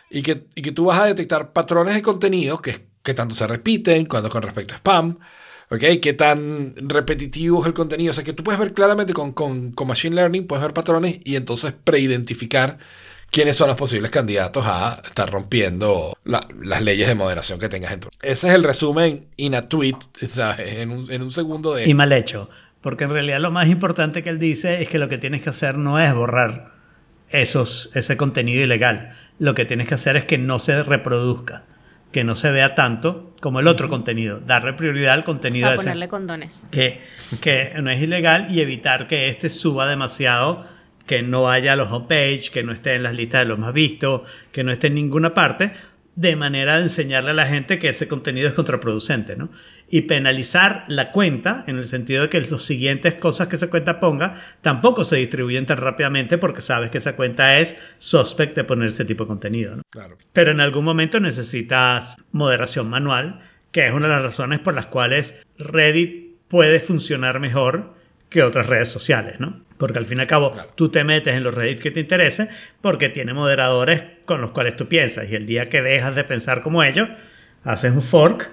B: Y, que, y que tú vas a detectar patrones de contenido que, que tanto se repiten, cuando con respecto a spam, ¿ok? Qué tan repetitivo es el contenido. O sea, que tú puedes ver claramente con, con, con Machine Learning, puedes ver patrones y entonces preidentificar quiénes son los posibles candidatos a estar rompiendo la- las leyes de moderación que tengas en tu... Ese es el resumen in a tweet, ¿sabes? En un, en un segundo.
C: Y mal hecho. Porque en realidad lo más importante que él dice es que lo que tienes que hacer no es borrar esos, ese contenido ilegal. Lo que tienes que hacer es que no se reproduzca, que no se vea tanto como el otro contenido. Darle prioridad al
E: O
C: contenido ese
E: ponerle condones.
C: que, que no es ilegal y evitar que este suba demasiado, que no vaya a los homepage, que no esté en las listas de los más vistos, que no esté en ninguna parte, de manera de enseñarle a la gente que ese contenido es contraproducente, ¿no? Y penalizar la cuenta, en el sentido de que las siguientes cosas que esa cuenta ponga tampoco se distribuyen tan rápidamente porque sabes que esa cuenta es suspect de poner ese tipo de contenido, ¿no?
B: Claro.
C: Pero en algún momento necesitas moderación manual, que es una de las razones por las cuales Reddit puede funcionar mejor que otras redes sociales, ¿no? Porque al fin y al cabo
B: Claro.
C: tú te metes en los Reddit que te interese porque tiene moderadores con los cuales tú piensas y el día que dejas de pensar como ellos, haces un fork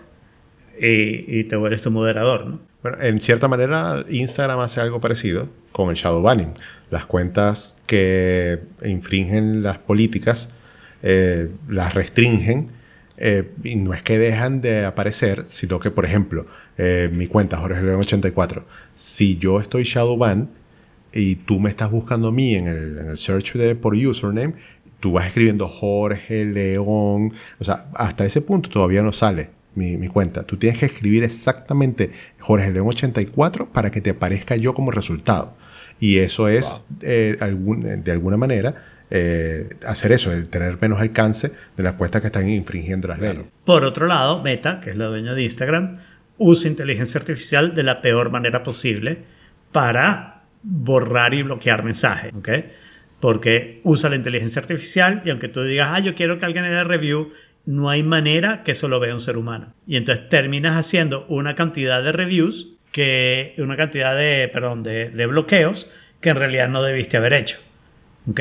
C: y, y te vuelves tu moderador, ¿no?
D: Bueno, en cierta manera, Instagram hace algo parecido con el shadow banning. Las cuentas que infringen las políticas eh, las restringen eh, y no es que dejan de aparecer, sino que, por ejemplo, eh, mi cuenta Jorge León 84, si yo estoy shadow ban y tú me estás buscando a mí en el, en el search de, por username, tú vas escribiendo Jorge León, o sea, hasta ese punto todavía no sale mi, mi cuenta. Tú tienes que escribir exactamente Jorge León 84 para que te aparezca yo como resultado. Y eso es,
B: Wow.
D: eh, algún- de alguna manera, eh, hacer eso, el tener menos alcance de las cuentas que están infringiendo las leyes.
C: Por otro lado, Meta, que es la dueña de Instagram, usa inteligencia artificial de la peor manera posible para borrar y bloquear mensajes, ¿ok? Porque usa la inteligencia artificial y aunque tú digas, ah, yo quiero que alguien haga review, no hay manera que eso lo vea un ser humano. Y entonces terminas haciendo una cantidad de reviews, que, una cantidad de, perdón, de, de bloqueos que en realidad no debiste haber hecho. ¿ok?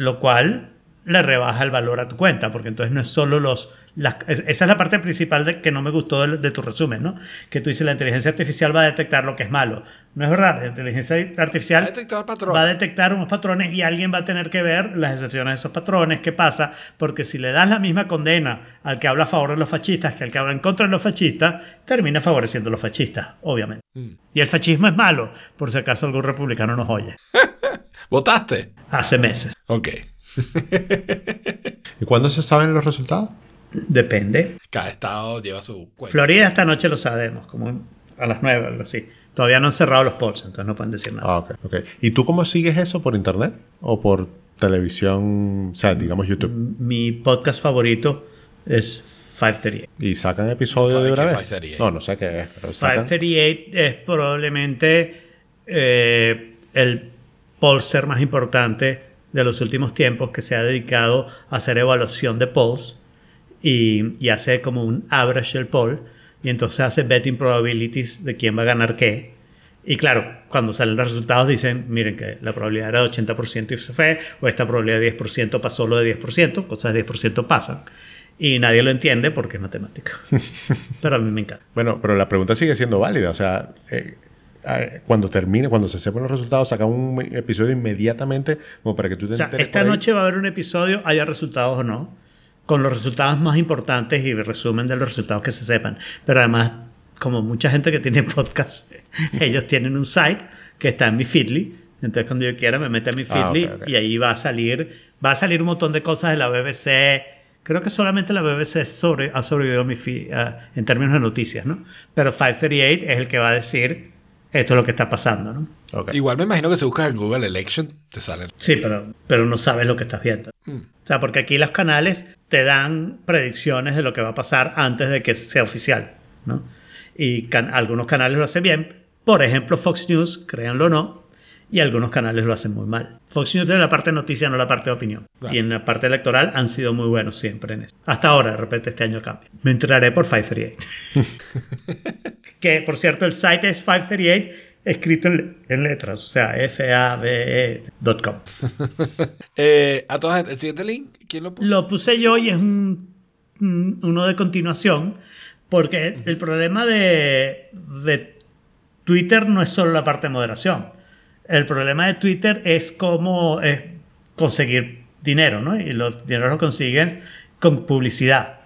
C: Lo cual le rebaja el valor a tu cuenta, porque entonces no es solo los... las- esa es la parte principal de, que no me gustó de, de tu resumen, ¿no? Que tú dices, la inteligencia artificial va a detectar lo que es malo. No es verdad, la inteligencia artificial
B: Va a detectar patrones.
C: va a detectar unos patrones y alguien va a tener que ver las excepciones de esos patrones, qué pasa, porque si le das la misma condena al que habla a favor de los fascistas que al que habla en contra de los fascistas, termina favoreciendo a los fascistas, obviamente.
B: Mm.
C: Y el fascismo es malo, por si acaso algún republicano nos oye.
B: ¿Votaste?
C: Hace meses.
B: Ok.
D: ¿Y cuándo se saben los resultados?
C: Depende.
B: Cada estado lleva su cuenta.
C: Florida esta noche lo sabemos, como a las 9 o algo así. Todavía no han cerrado los polls, entonces no pueden decir nada.
D: Ah, ok, ok. ¿Y tú cómo sigues eso por internet? ¿O por televisión, o sea, digamos YouTube?
C: Mi podcast favorito es 538.
D: ¿Y sacan episodios
B: No
D: de una vez?
B: es 538.
D: No, no sé qué es, pero sacan...
C: 538 es probablemente eh, el polser más importante de los últimos tiempos que se ha dedicado a hacer evaluación de polls y, y hace como un average del poll y entonces hace betting probabilities de quién va a ganar qué. Y claro, cuando salen los resultados dicen, miren que la probabilidad era de 80% y se fue, o esta probabilidad de 10% pasó lo de 10%, cosas de 10% pasan. Y nadie lo entiende porque es matemática. Pero a mí me encanta.
D: Bueno, pero la pregunta sigue siendo válida. O sea, eh, cuando termine, cuando se sepan los resultados, sacan un episodio inmediatamente como para que tú te
C: O sea,
D: enteres
C: esta noche va a haber un episodio, haya resultados o no, con los resultados más importantes y resumen de los resultados que se sepan. Pero además, como mucha gente que tiene podcast, ellos tienen un site que está en mi Feedly. Entonces, cuando yo quiera, me meto en mi
D: Ah,
C: Feedly
D: ok, ok.
C: y ahí va a salir, va a salir un montón de cosas de la BBC. Creo que solamente la BBC sobre, ha sobrevivido a mi feed, ah, en términos de noticias, ¿no? Pero 538 es el que va a decir esto es lo que está pasando, ¿no?
D: Ok.
B: Igual me imagino que si buscas el Google Election, te salen.
C: Sí, pero, pero no sabes lo que estás viendo.
B: Mm.
C: O sea, porque aquí los canales te dan predicciones de lo que va a pasar antes de que sea oficial, ¿no? Y can- algunos canales lo hacen bien. Por ejemplo, Fox News, créanlo o no, y algunos canales lo hacen muy mal. Fox News tiene la parte de noticia, no la parte de opinión.
B: Claro.
C: Y en la parte electoral han sido muy buenos siempre en eso. Hasta ahora, de repente, este año cambia. Me enteraré por 538. que, por cierto, el site es 538 escrito en, en letras, o sea, fabe.com.
B: Eh, a todas, el siguiente link, ¿quién lo puso?
C: Lo puse yo y es un, un- uno de continuación, porque el problema de, de Twitter no es solo la parte de moderación. El problema de Twitter es cómo es conseguir dinero, ¿no? Y los dineros lo consiguen con publicidad.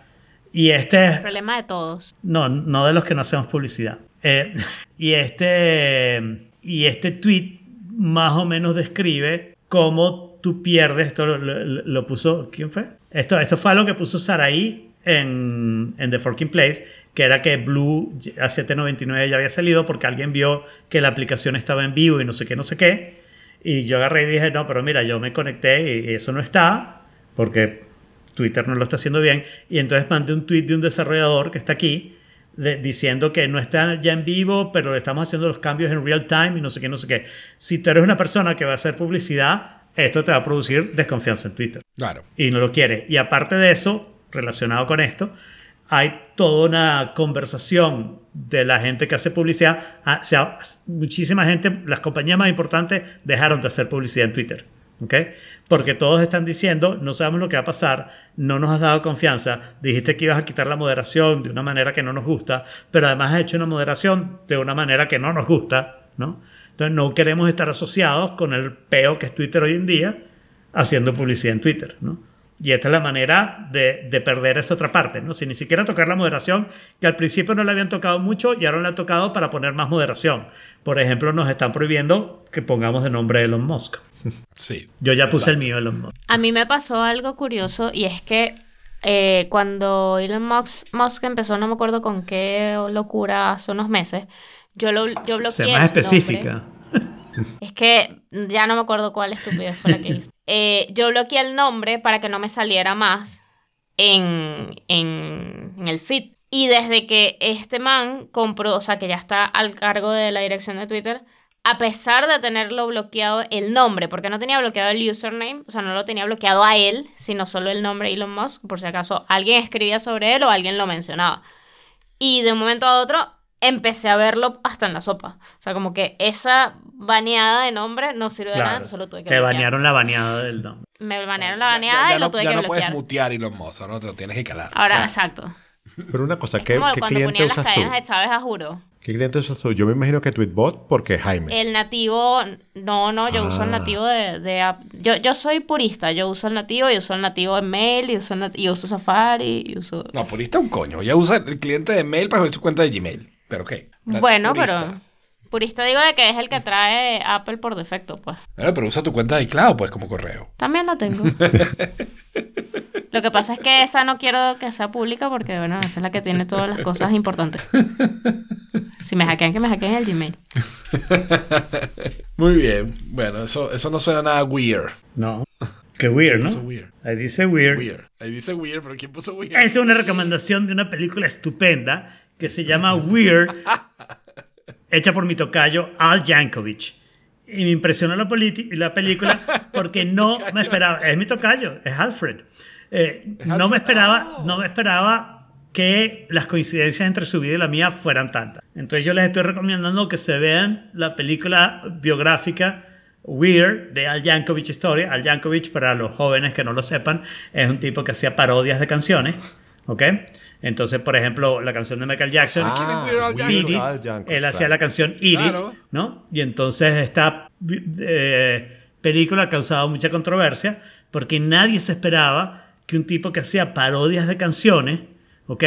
C: Y este es
E: Problema de todos.
C: no, no de los que no hacemos publicidad. Eh, y, este, y este tweet más o menos describe cómo tú pierdes. Esto lo, lo- lo puso. ¿Quién fue? Esto, esto fue algo que puso Saraí en, en The Forking Place, que era que Blue a 799 ya había salido porque alguien vio que la aplicación estaba en vivo y no sé qué, no sé qué. Y yo agarré y dije, no, pero mira, yo me conecté y eso no está, porque Twitter no lo está haciendo bien. Y entonces mandé un tweet de un desarrollador que está aquí de- diciendo que no está ya en vivo, pero le estamos haciendo los cambios en real time y no sé qué, no sé qué. Si tú eres una persona que va a hacer publicidad, esto te va a producir desconfianza en Twitter
B: Claro.
C: y no lo quiere. Y aparte de eso, relacionado con esto, hay toda una conversación de la gente que hace publicidad. Ah, o sea, muchísima gente, las compañías más importantes dejaron de hacer publicidad en Twitter. ¿Ok? Porque todos están diciendo, no sabemos lo que va a pasar, no nos has dado confianza, dijiste que ibas a quitar la moderación de una manera que no nos gusta, pero además has hecho una moderación de una manera que no nos gusta, ¿no? Entonces no queremos estar asociados con el peo que es Twitter hoy en día, haciendo publicidad en Twitter, ¿no? Y esta es la manera de, de perder esa otra parte, ¿no? Si ni siquiera tocar la moderación, que al principio no le habían tocado mucho y ahora le han tocado para poner más moderación. Por ejemplo, nos están prohibiendo que pongamos de nombre Elon Musk.
B: Sí.
C: Yo ya puse el mío, Elon Musk.
E: A mí me pasó algo curioso y es que eh, cuando Elon Musk, Musk empezó, no me acuerdo con qué locura hace unos meses, yo, lo, yo bloqueé.
C: Sé
E: el
C: más
E: nombre.
C: específica.
E: Es que ya no me acuerdo cuál estupidez fue la que hice. Eh, yo bloqueé el nombre para que no me saliera más en, en, en el feed. Y desde que este man compró, o sea, que ya está al cargo de la dirección de Twitter, a pesar de tenerlo bloqueado el nombre, porque no tenía bloqueado el username, o sea, no lo tenía bloqueado a él, sino solo el nombre Elon Musk, por si acaso alguien escribía sobre él o alguien lo mencionaba. Y de un momento a otro empecé a verlo hasta en la sopa. O sea, como que esa baneada de nombre no sirve de nada,
C: Claro.
E: entonces lo tuve que
C: Te
E: bloquear.
C: banearon la baneada del nombre.
E: Me banearon la
B: Ya-
E: baneada
B: ya
E: y lo
B: no,
E: tuve
B: ya
E: que
B: no puedes
E: bloquear.
B: mutear Elon Musk, ¿no? Te lo tienes que calar.
E: Ahora,
C: Claro.
E: exacto.
D: Pero una cosa,
E: Es
D: ¿qué,
E: como
D: qué
E: cuando
D: cliente
E: ponían las
D: usas tú?
E: cadenas de Chávez a juro.
D: ¿Qué cliente usas tú? Yo me imagino que Tweetbot porque Jaime.
E: El nativo, no, no, yo uso el
D: Ah.
E: nativo de, de app. Yo, yo soy purista, yo uso el nativo y uso el nativo en mail y uso, el nat- y uso Safari y uso...
B: No, purista un coño. Ya usa el cliente de mail para ver su cuenta de Gmail. ¿Pero qué?
E: Bueno,
B: Purista.
E: pero... Purista digo de que es el que trae Apple por defecto, pues.
B: Pero usa tu cuenta de iCloud, pues, como correo.
E: También la tengo. Lo que pasa es que esa no quiero que sea pública porque, bueno, esa es la que tiene todas las cosas importantes. Si me hackean, que me hackeen el Gmail.
B: Muy bien. Bueno, eso, eso no suena nada weird.
C: No. Qué weird, ¿no?
B: weird.
C: Ahí dice weird.
B: Weird. Ahí dice weird, pero ¿quién puso weird?
C: Esta es una recomendación de una película estupenda que se llama Weird, hecha por mi tocayo Al Yankovic. Y me impresionó la, la película porque no me esperaba. Es mi tocayo, es Alfred. Eh, no me esperaba, no me esperaba que las coincidencias entre su vida y la mía fueran tantas. Entonces yo les estoy recomendando que se vean la película biográfica Weird de Al Yankovic Historia. Al Yankovic, para los jóvenes que no lo sepan, es un tipo que hacía parodias de canciones. ¿Ok? Entonces, por ejemplo, la canción de Michael Jackson,
B: ¿quién es Weird Al
D: Weird
C: Beat It,
D: Al Yankovic,
C: él hacía
D: claro.
C: la canción Eat It. ¿no? Y entonces esta eh, película ha causado mucha controversia porque nadie se esperaba que un tipo que hacía parodias de canciones, ¿ok?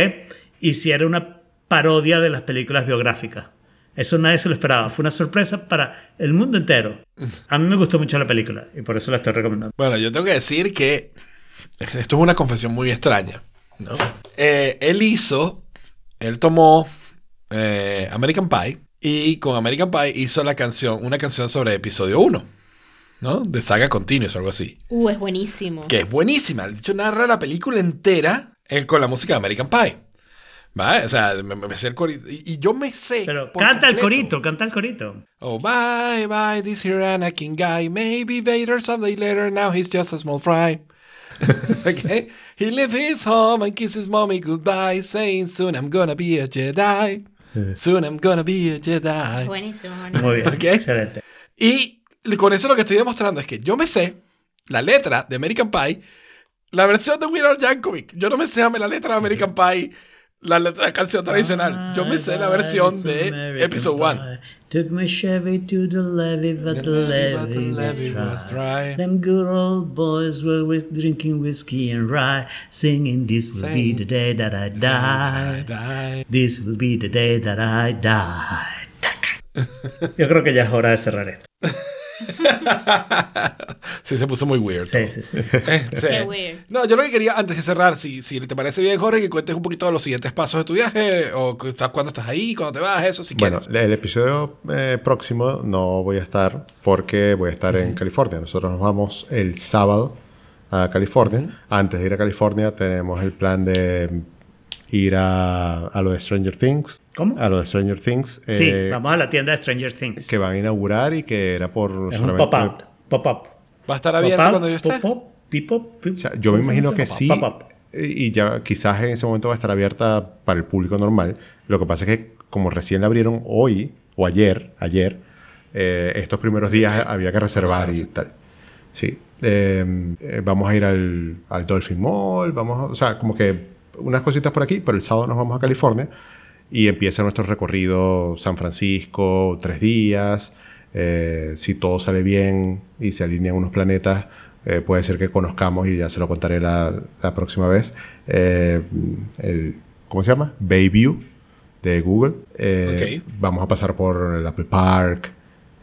C: Hiciera una parodia de las películas biográficas. Eso nadie se lo esperaba. Fue una sorpresa para el mundo entero. A mí me gustó mucho la película y por eso la estoy recomendando.
B: Bueno, yo tengo que decir que esto es una confesión muy extraña, ¿no? Eh, él hizo, él tomó eh, American Pie y con American Pie hizo la canción, una canción sobre episodio 1, ¿no? De saga Continuous o algo así.
E: Uh, es buenísimo.
B: Que es buenísima. De hecho, narra la película entera eh, con la música de American Pie. ¿Vale? O sea, me, me sé el corito. Y, y yo me sé.
C: Pero
B: por
C: canta el corito, canta el corito.
B: Oh, bye, bye, this here Anakin guy. Maybe Vader someday later, now he's just a small fry. okay? He left his home and kissed his mommy goodbye, saying soon I'm gonna be a Jedi. Soon I'm gonna be a Jedi.
E: Buenísimo, buenísimo.
C: Muy bien,
B: Ok.
C: excelente.
B: Y con eso lo que estoy demostrando es que yo me sé la letra de American Pie, la versión de Weird Al Yankovic. Yo no me sé la letra de American Pie, la, letra- la canción tradicional. Yo me sé la versión de Episode 1.
C: Took my Chevy to the levee, but the levee was dry. Them good old boys were with drinking whiskey and rye, singing, This will be the day that I die. This will be the day that I die. Yo creo que ya es hora de cerrar esto.
B: Sí, se puso muy weird.
C: Sí, sí, sí.
B: Este,
E: Qué weird.
B: No, yo lo que quería, antes de cerrar, si, si te parece bien, Jorge, que cuentes un poquito de los siguientes pasos de tu viaje, o que estás- cuándo estás ahí, cuándo te vas, eso, si
D: Bueno,
B: quieres.
D: el episodio eh, próximo no voy a estar porque voy a estar en California. Nosotros nos vamos el sábado a California. Antes de ir a California tenemos el plan de ir a, a lo de Stranger Things.
C: ¿Cómo?
D: A lo de Stranger Things.
C: Sí,
D: eh,
C: vamos a la tienda de Stranger Things.
D: Que van a inaugurar y que era por
C: Es un pop-up. Pop-up.
B: ¿Va a estar abierto
C: Pop-up,
B: cuando yo esté?
C: pop-up, pip-up, pip-
D: O sea, yo me
C: ¿cómo se
D: imagino que sí.
C: Pop-up.
D: Y y ya quizás en ese momento va a estar abierta para el público normal. Lo que pasa es que como recién la abrieron hoy o ayer, ayer, eh, estos primeros días había que reservar y tal. Sí. Eh, eh, vamos a ir al, al Dolphin Mall, vamos a- o sea, como que unas cositas por aquí, pero el sábado nos vamos a California y empieza nuestro recorrido San Francisco, tres días. Eh, si todo sale bien y se alinean unos planetas, eh, puede ser que conozcamos, y ya se lo contaré la, la próxima vez, eh, el, ¿cómo se llama? Bayview de Google. Eh, Vamos a pasar por el Apple Park,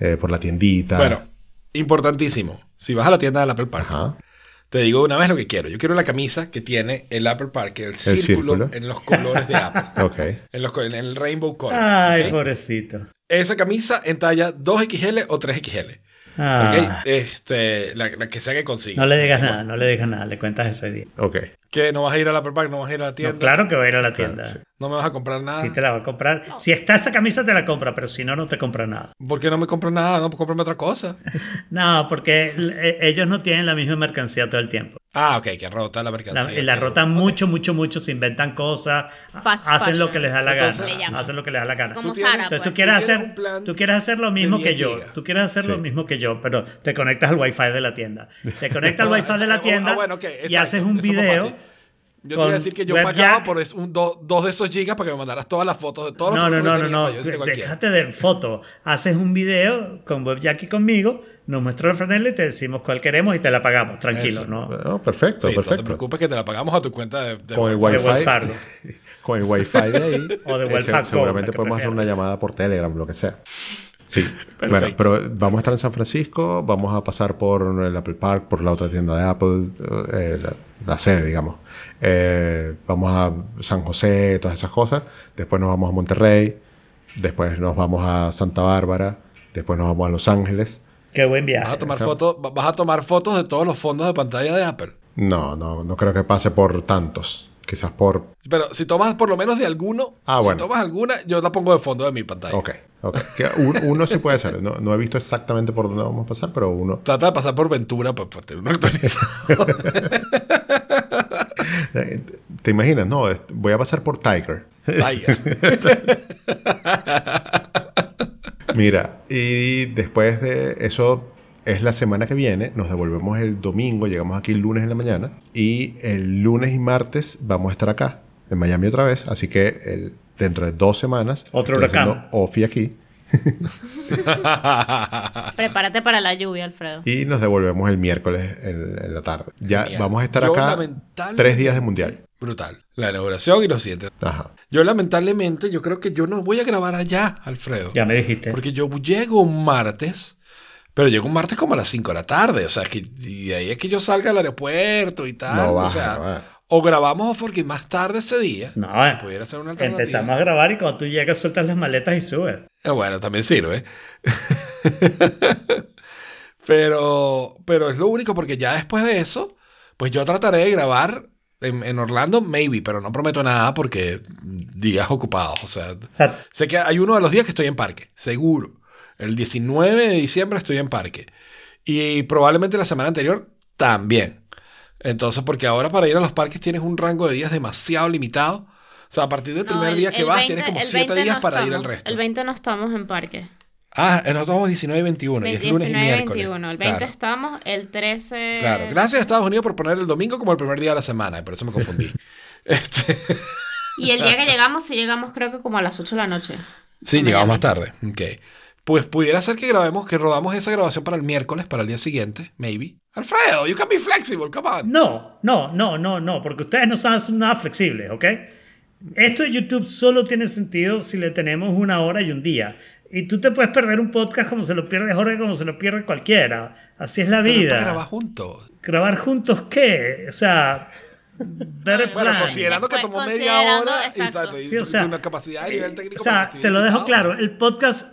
D: eh, por la tiendita.
B: Bueno, importantísimo. Si vas a la tienda del Apple Park,
D: Ajá.
B: Te digo una vez lo que quiero. Yo quiero la camisa que tiene el Apple Park, el, círculo,
D: círculo.
B: en los colores de Apple.
D: Ok.
B: en, los, en el rainbow color.
C: Ay, pobrecito.
B: Esa camisa en talla 2XL o 3XL.
C: Ah.
B: Este, la, la que sea que consiga.
C: No le digas nada, no le digas nada, le cuentas ese día.
D: Ok.
B: ¿Qué? ¿No vas a ir al Apple Park? ¿No vas a ir a la tienda?
C: No, claro que va a ir a la tienda.
D: sí.
B: ¿No me vas a comprar nada?
C: Si te la va a comprar. Si está esa camisa, te la compra, pero si no, no te compra nada.
B: ¿Por qué no me compras nada? No, pues cómprame otra cosa.
C: No, porque eh, ellos no tienen la misma mercancía todo el tiempo.
B: Ah, ok, que rota la
C: La,
B: mercancía.
C: la
B: sí.
C: rotan mucho, mucho, mucho, se inventan cosas,
E: Fast
C: hacen lo que les da la
B: Entonces,
C: gana. Hacen lo que les da la gana.
E: Como
B: Tú tienes-
E: Sara,
C: Entonces
E: pues.
C: tú quieres hacer, tú quieres hacer lo mismo que
B: 10
C: yo. Tú quieres hacer lo mismo que yo, pero te conectas al wifi de la tienda. Te conectas al wifi de la
B: Ah,
C: tienda
B: bueno, ok,
C: y haces un video.
B: Yo te iba a decir que yo pagaba por es- un do- dos de esos gigas para que me mandaras todas las fotos de todos los
C: No, no, no, no, no.
B: cualquiera.
C: Déjate de foto. Haces un video con WebJack y conmigo, nos muestra la franela y te decimos cuál queremos y te la pagamos. Tranquilo,
B: Eso.
C: ¿no?
D: Bueno, perfecto,
B: Sí, no te
D: perfecto.
B: preocupes que te la pagamos a tu cuenta de, de
D: Con el
B: Wi-Fi.
C: De
D: con el wifi de ahí,
C: O de
D: eh,
C: Wells Fargo,
D: seguramente podemos hacer una llamada por Telegram, lo que sea. Sí,
B: Perfecto.
D: bueno, pero vamos a estar en San Francisco, vamos a pasar por el Apple Park, por la otra tienda de Apple, eh, la, la sede, digamos. Eh, vamos a San José, todas esas cosas. Después nos vamos a Monterrey, después nos vamos a Santa Bárbara, después nos vamos a Los Ángeles.
C: Qué buen viaje.
B: Vas a tomar fotos, va- vas a tomar fotos de todos los fondos de pantalla de Apple.
D: No, no, no creo que pase por tantos. Quizás por...
B: Pero si tomas por lo menos de alguno,
D: Ah,
B: si
D: bueno.
B: tomas alguna, yo la pongo de fondo de mi pantalla.
D: Ok, uno sí puede ser. No, no he visto exactamente por dónde vamos a pasar, pero uno...
B: Trata de pasar por Ventura para, para tener uno actualizado.
D: ¿Te imaginas? No, voy a pasar por Tiger.
B: Tiger.
D: Mira, y después de eso es la semana que viene, nos devolvemos el domingo, llegamos aquí el lunes en la mañana y el lunes y martes vamos a estar acá, en Miami otra vez, así que el- dentro de dos semanas...
C: Otro huracán.
D: Ofi aquí
E: Prepárate para la lluvia, Alfredo.
D: y nos devolvemos el miércoles en, en la tarde. Ya
B: Genial.
D: vamos a estar
B: Yo,
D: acá tres días de mundial.
B: Brutal. La inauguración y los siguientes.
D: Ajá.
B: Yo lamentablemente, yo creo que yo no voy a grabar allá, Alfredo.
C: Ya me dijiste.
B: Porque yo llego un martes, pero llego un martes como a las 5 de la tarde. O sea, que y de ahí es que yo salga al aeropuerto y tal.
D: No
B: o
D: baja,
B: sea,
D: no baja.
B: O grabamos porque más tarde ese día.
C: No,
B: pudiera ser una alternativa.
C: empezamos a grabar y cuando tú llegas sueltas las maletas y subes.
B: Eh, Bueno, también sirve. pero, pero es lo único porque ya después de eso, pues yo trataré de grabar en, en Orlando, maybe, pero no prometo nada porque días ocupados. O sea,
C: O sea,
B: sé que hay uno de los días que estoy en parque, seguro. El 19 de diciembre estoy en parque. Y probablemente la semana anterior también. Entonces, porque ahora para ir a los parques tienes un rango de días demasiado limitado. O sea, a partir del
E: No,
B: primer
E: el-
B: día que vas
E: 20
B: tienes como
E: el
B: 7
E: 20
B: días para ir
E: estamos.
B: al resto.
E: El 20 no estamos en parque.
B: Ah, nosotros vamos 19 y 21 y es lunes y
E: 19 y
B: miércoles.
E: 21. El 20
B: Claro.
E: estamos, el 13.
B: Claro, gracias a Estados Unidos por poner el domingo como el primer día de la semana, por eso me confundí. Este,
E: Y el día que llegamos, sí llegamos creo que como a las 8 de la noche.
B: sí, llegamos más tarde. Ok. Pues pudiera ser que grabemos, que rodamos esa grabación para el miércoles, para el día siguiente, maybe. Alfredo, you can be flexible, come on.
C: No, no, no, no, no, porque ustedes no están nada flexibles, ¿ok? Esto de YouTube solo tiene sentido si le tenemos una hora y un día. Y tú te puedes perder un podcast como se lo pierde Jorge, como se lo pierde cualquiera. Así es la
B: Pero
C: vida.
B: grabar juntos.
C: ¿Grabar juntos qué? O sea, better
B: Bueno,
C: plan.
B: considerando que
E: Después,
B: tomó media hora,
E: exacto.
B: exacto, y
C: Sí, o sea,
B: una capacidad de nivel técnico.
C: o sea, te lo dejo claro. El podcast,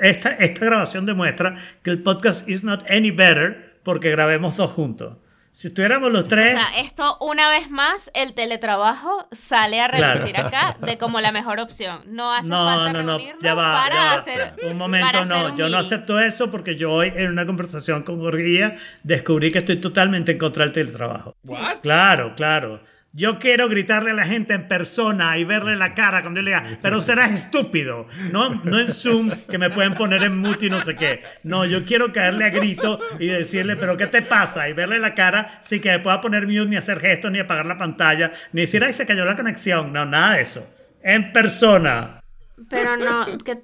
C: esta, esta grabación demuestra que el podcast is not any better porque grabemos dos juntos. Si estuviéramos los
E: O
C: tres,
E: sea, esto una vez más, el teletrabajo sale a
C: Claro.
E: reducir acá de como la mejor opción. No hace
C: no,
E: falta
C: no, no,
E: reunirnos
C: ya va,
E: para
C: ya va.
E: hacer
C: Un momento, no,
E: un
C: yo no
E: meeting.
C: acepto eso porque yo hoy en una conversación con Gorguía descubrí que estoy totalmente en contra del teletrabajo.
B: What?
C: Claro, claro. Yo quiero gritarle a la gente en persona y verle la cara cuando yo le diga, pero serás estúpido. No, no en Zoom que me pueden poner en mute y no sé qué. No, yo quiero caerle a grito y decirle, pero ¿qué te pasa? Y verle la cara sin que me pueda poner mute ni hacer gestos ni apagar la pantalla, ni decir, ay, se cayó la conexión. No, nada de eso. En persona.
E: Pero no, que.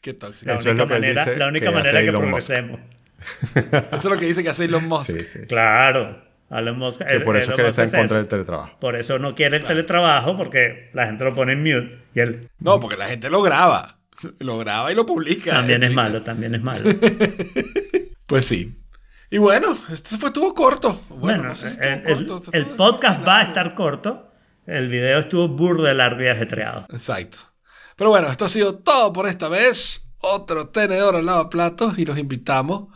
B: Qué tóxico.
C: La
D: es
C: única
D: lo que él
C: manera, la única
D: que
C: manera que progresemos.
B: Eso es lo que dice que hace Elon Musk.
D: Sí, sí.
C: Claro. Elon Musk-
D: Que por eso
C: Elon
D: es que
C: Musk
D: está en contra del teletrabajo.
C: Por eso no quiere el teletrabajo porque la gente lo pone en mute y él
B: No, porque la gente lo graba. Lo graba y lo publica.
C: también es malo, también es malo.
B: Pues sí. Y bueno, esto fue estuvo corto. Bueno,
C: Bueno,
B: no sé si estuvo
C: el,
B: corto,
C: el
B: estuvo-
C: podcast va a estar corto. El video estuvo burdo de largo y ajetreado.
B: Exacto. Pero bueno, esto ha sido todo por esta vez. Otro tenedor al lavaplatos y los invitamos.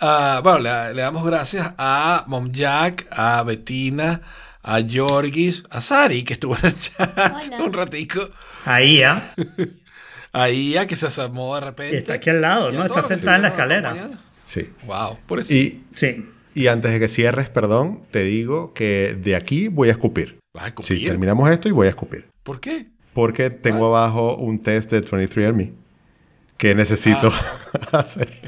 B: A- bueno, le, le damos gracias a Mom Jack, a Bettina, a Yorgis, a Sari, que estuvo en el chat
E: Hola.
B: un ratico.
C: Ahí ya.
B: A Ia, que se asomó de repente.
C: Está aquí al lado,
B: Y
C: ¿no? Está sentada en la escalera.
D: Sí.
B: Wow, por eso.
D: Y,
C: Sí.
D: y antes de que cierres, perdón, te digo que de aquí voy a escupir.
B: ¿Vas a escupir?
D: Sí, terminamos esto y voy a escupir.
B: ¿Por qué?
D: Porque tengo abajo un test de 23andMe que necesito
B: Ah.
D: hacer.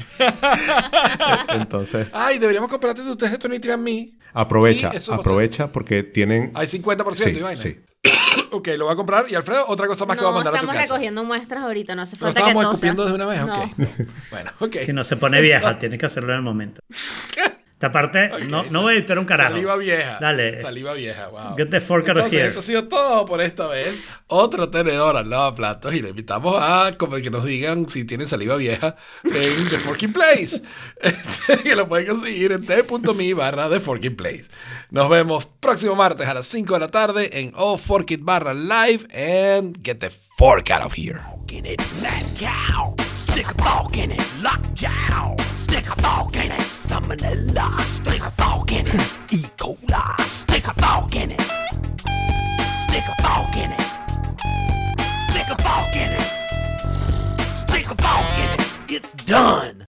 D: Entonces,
B: Ay, deberíamos comprarte tu test de 23andMe.
D: aprovecha,
B: Sí, eso va a
D: aprovecha porque tienen...
B: Hay 50%
D: Sí,
B: vaina.
D: sí.
B: Ok, lo voy a comprar. Y Alfredo, otra cosa más que va a
E: No
B: mandar a tu
E: estamos
B: casa.
E: recogiendo muestras ahorita, no hace
B: ¿Lo
E: falta que
B: estábamos
E: todo
B: escupiendo de una vez?
E: No.
B: Ok. Bueno, ok.
C: Si no se pone vieja, tienes que hacerlo en el momento. Esta parte, no, no voy a editar un carajo.
B: Saliva vieja.
C: Dale.
B: Saliva vieja, wow.
C: Get the fork out of here.
B: esto ha sido todo por esta vez. Otro tenedor al lavaplatos y le invitamos a como que nos digan si tienen saliva vieja en The Forking Place. Este, que lo pueden conseguir en t.me barra The Forking Place. Nos vemos próximo martes a las 5 de la tarde en All Fork It barra live and get the fork out of here.
A: in it, black cow. Stick a fork in it, lockjaw. Stick a fork in it, salmonella. Stick a fork in it, E. coli. Stick a fork in it. Stick a fork in it. Stick a fork in it. Stick a fork in it. It's done.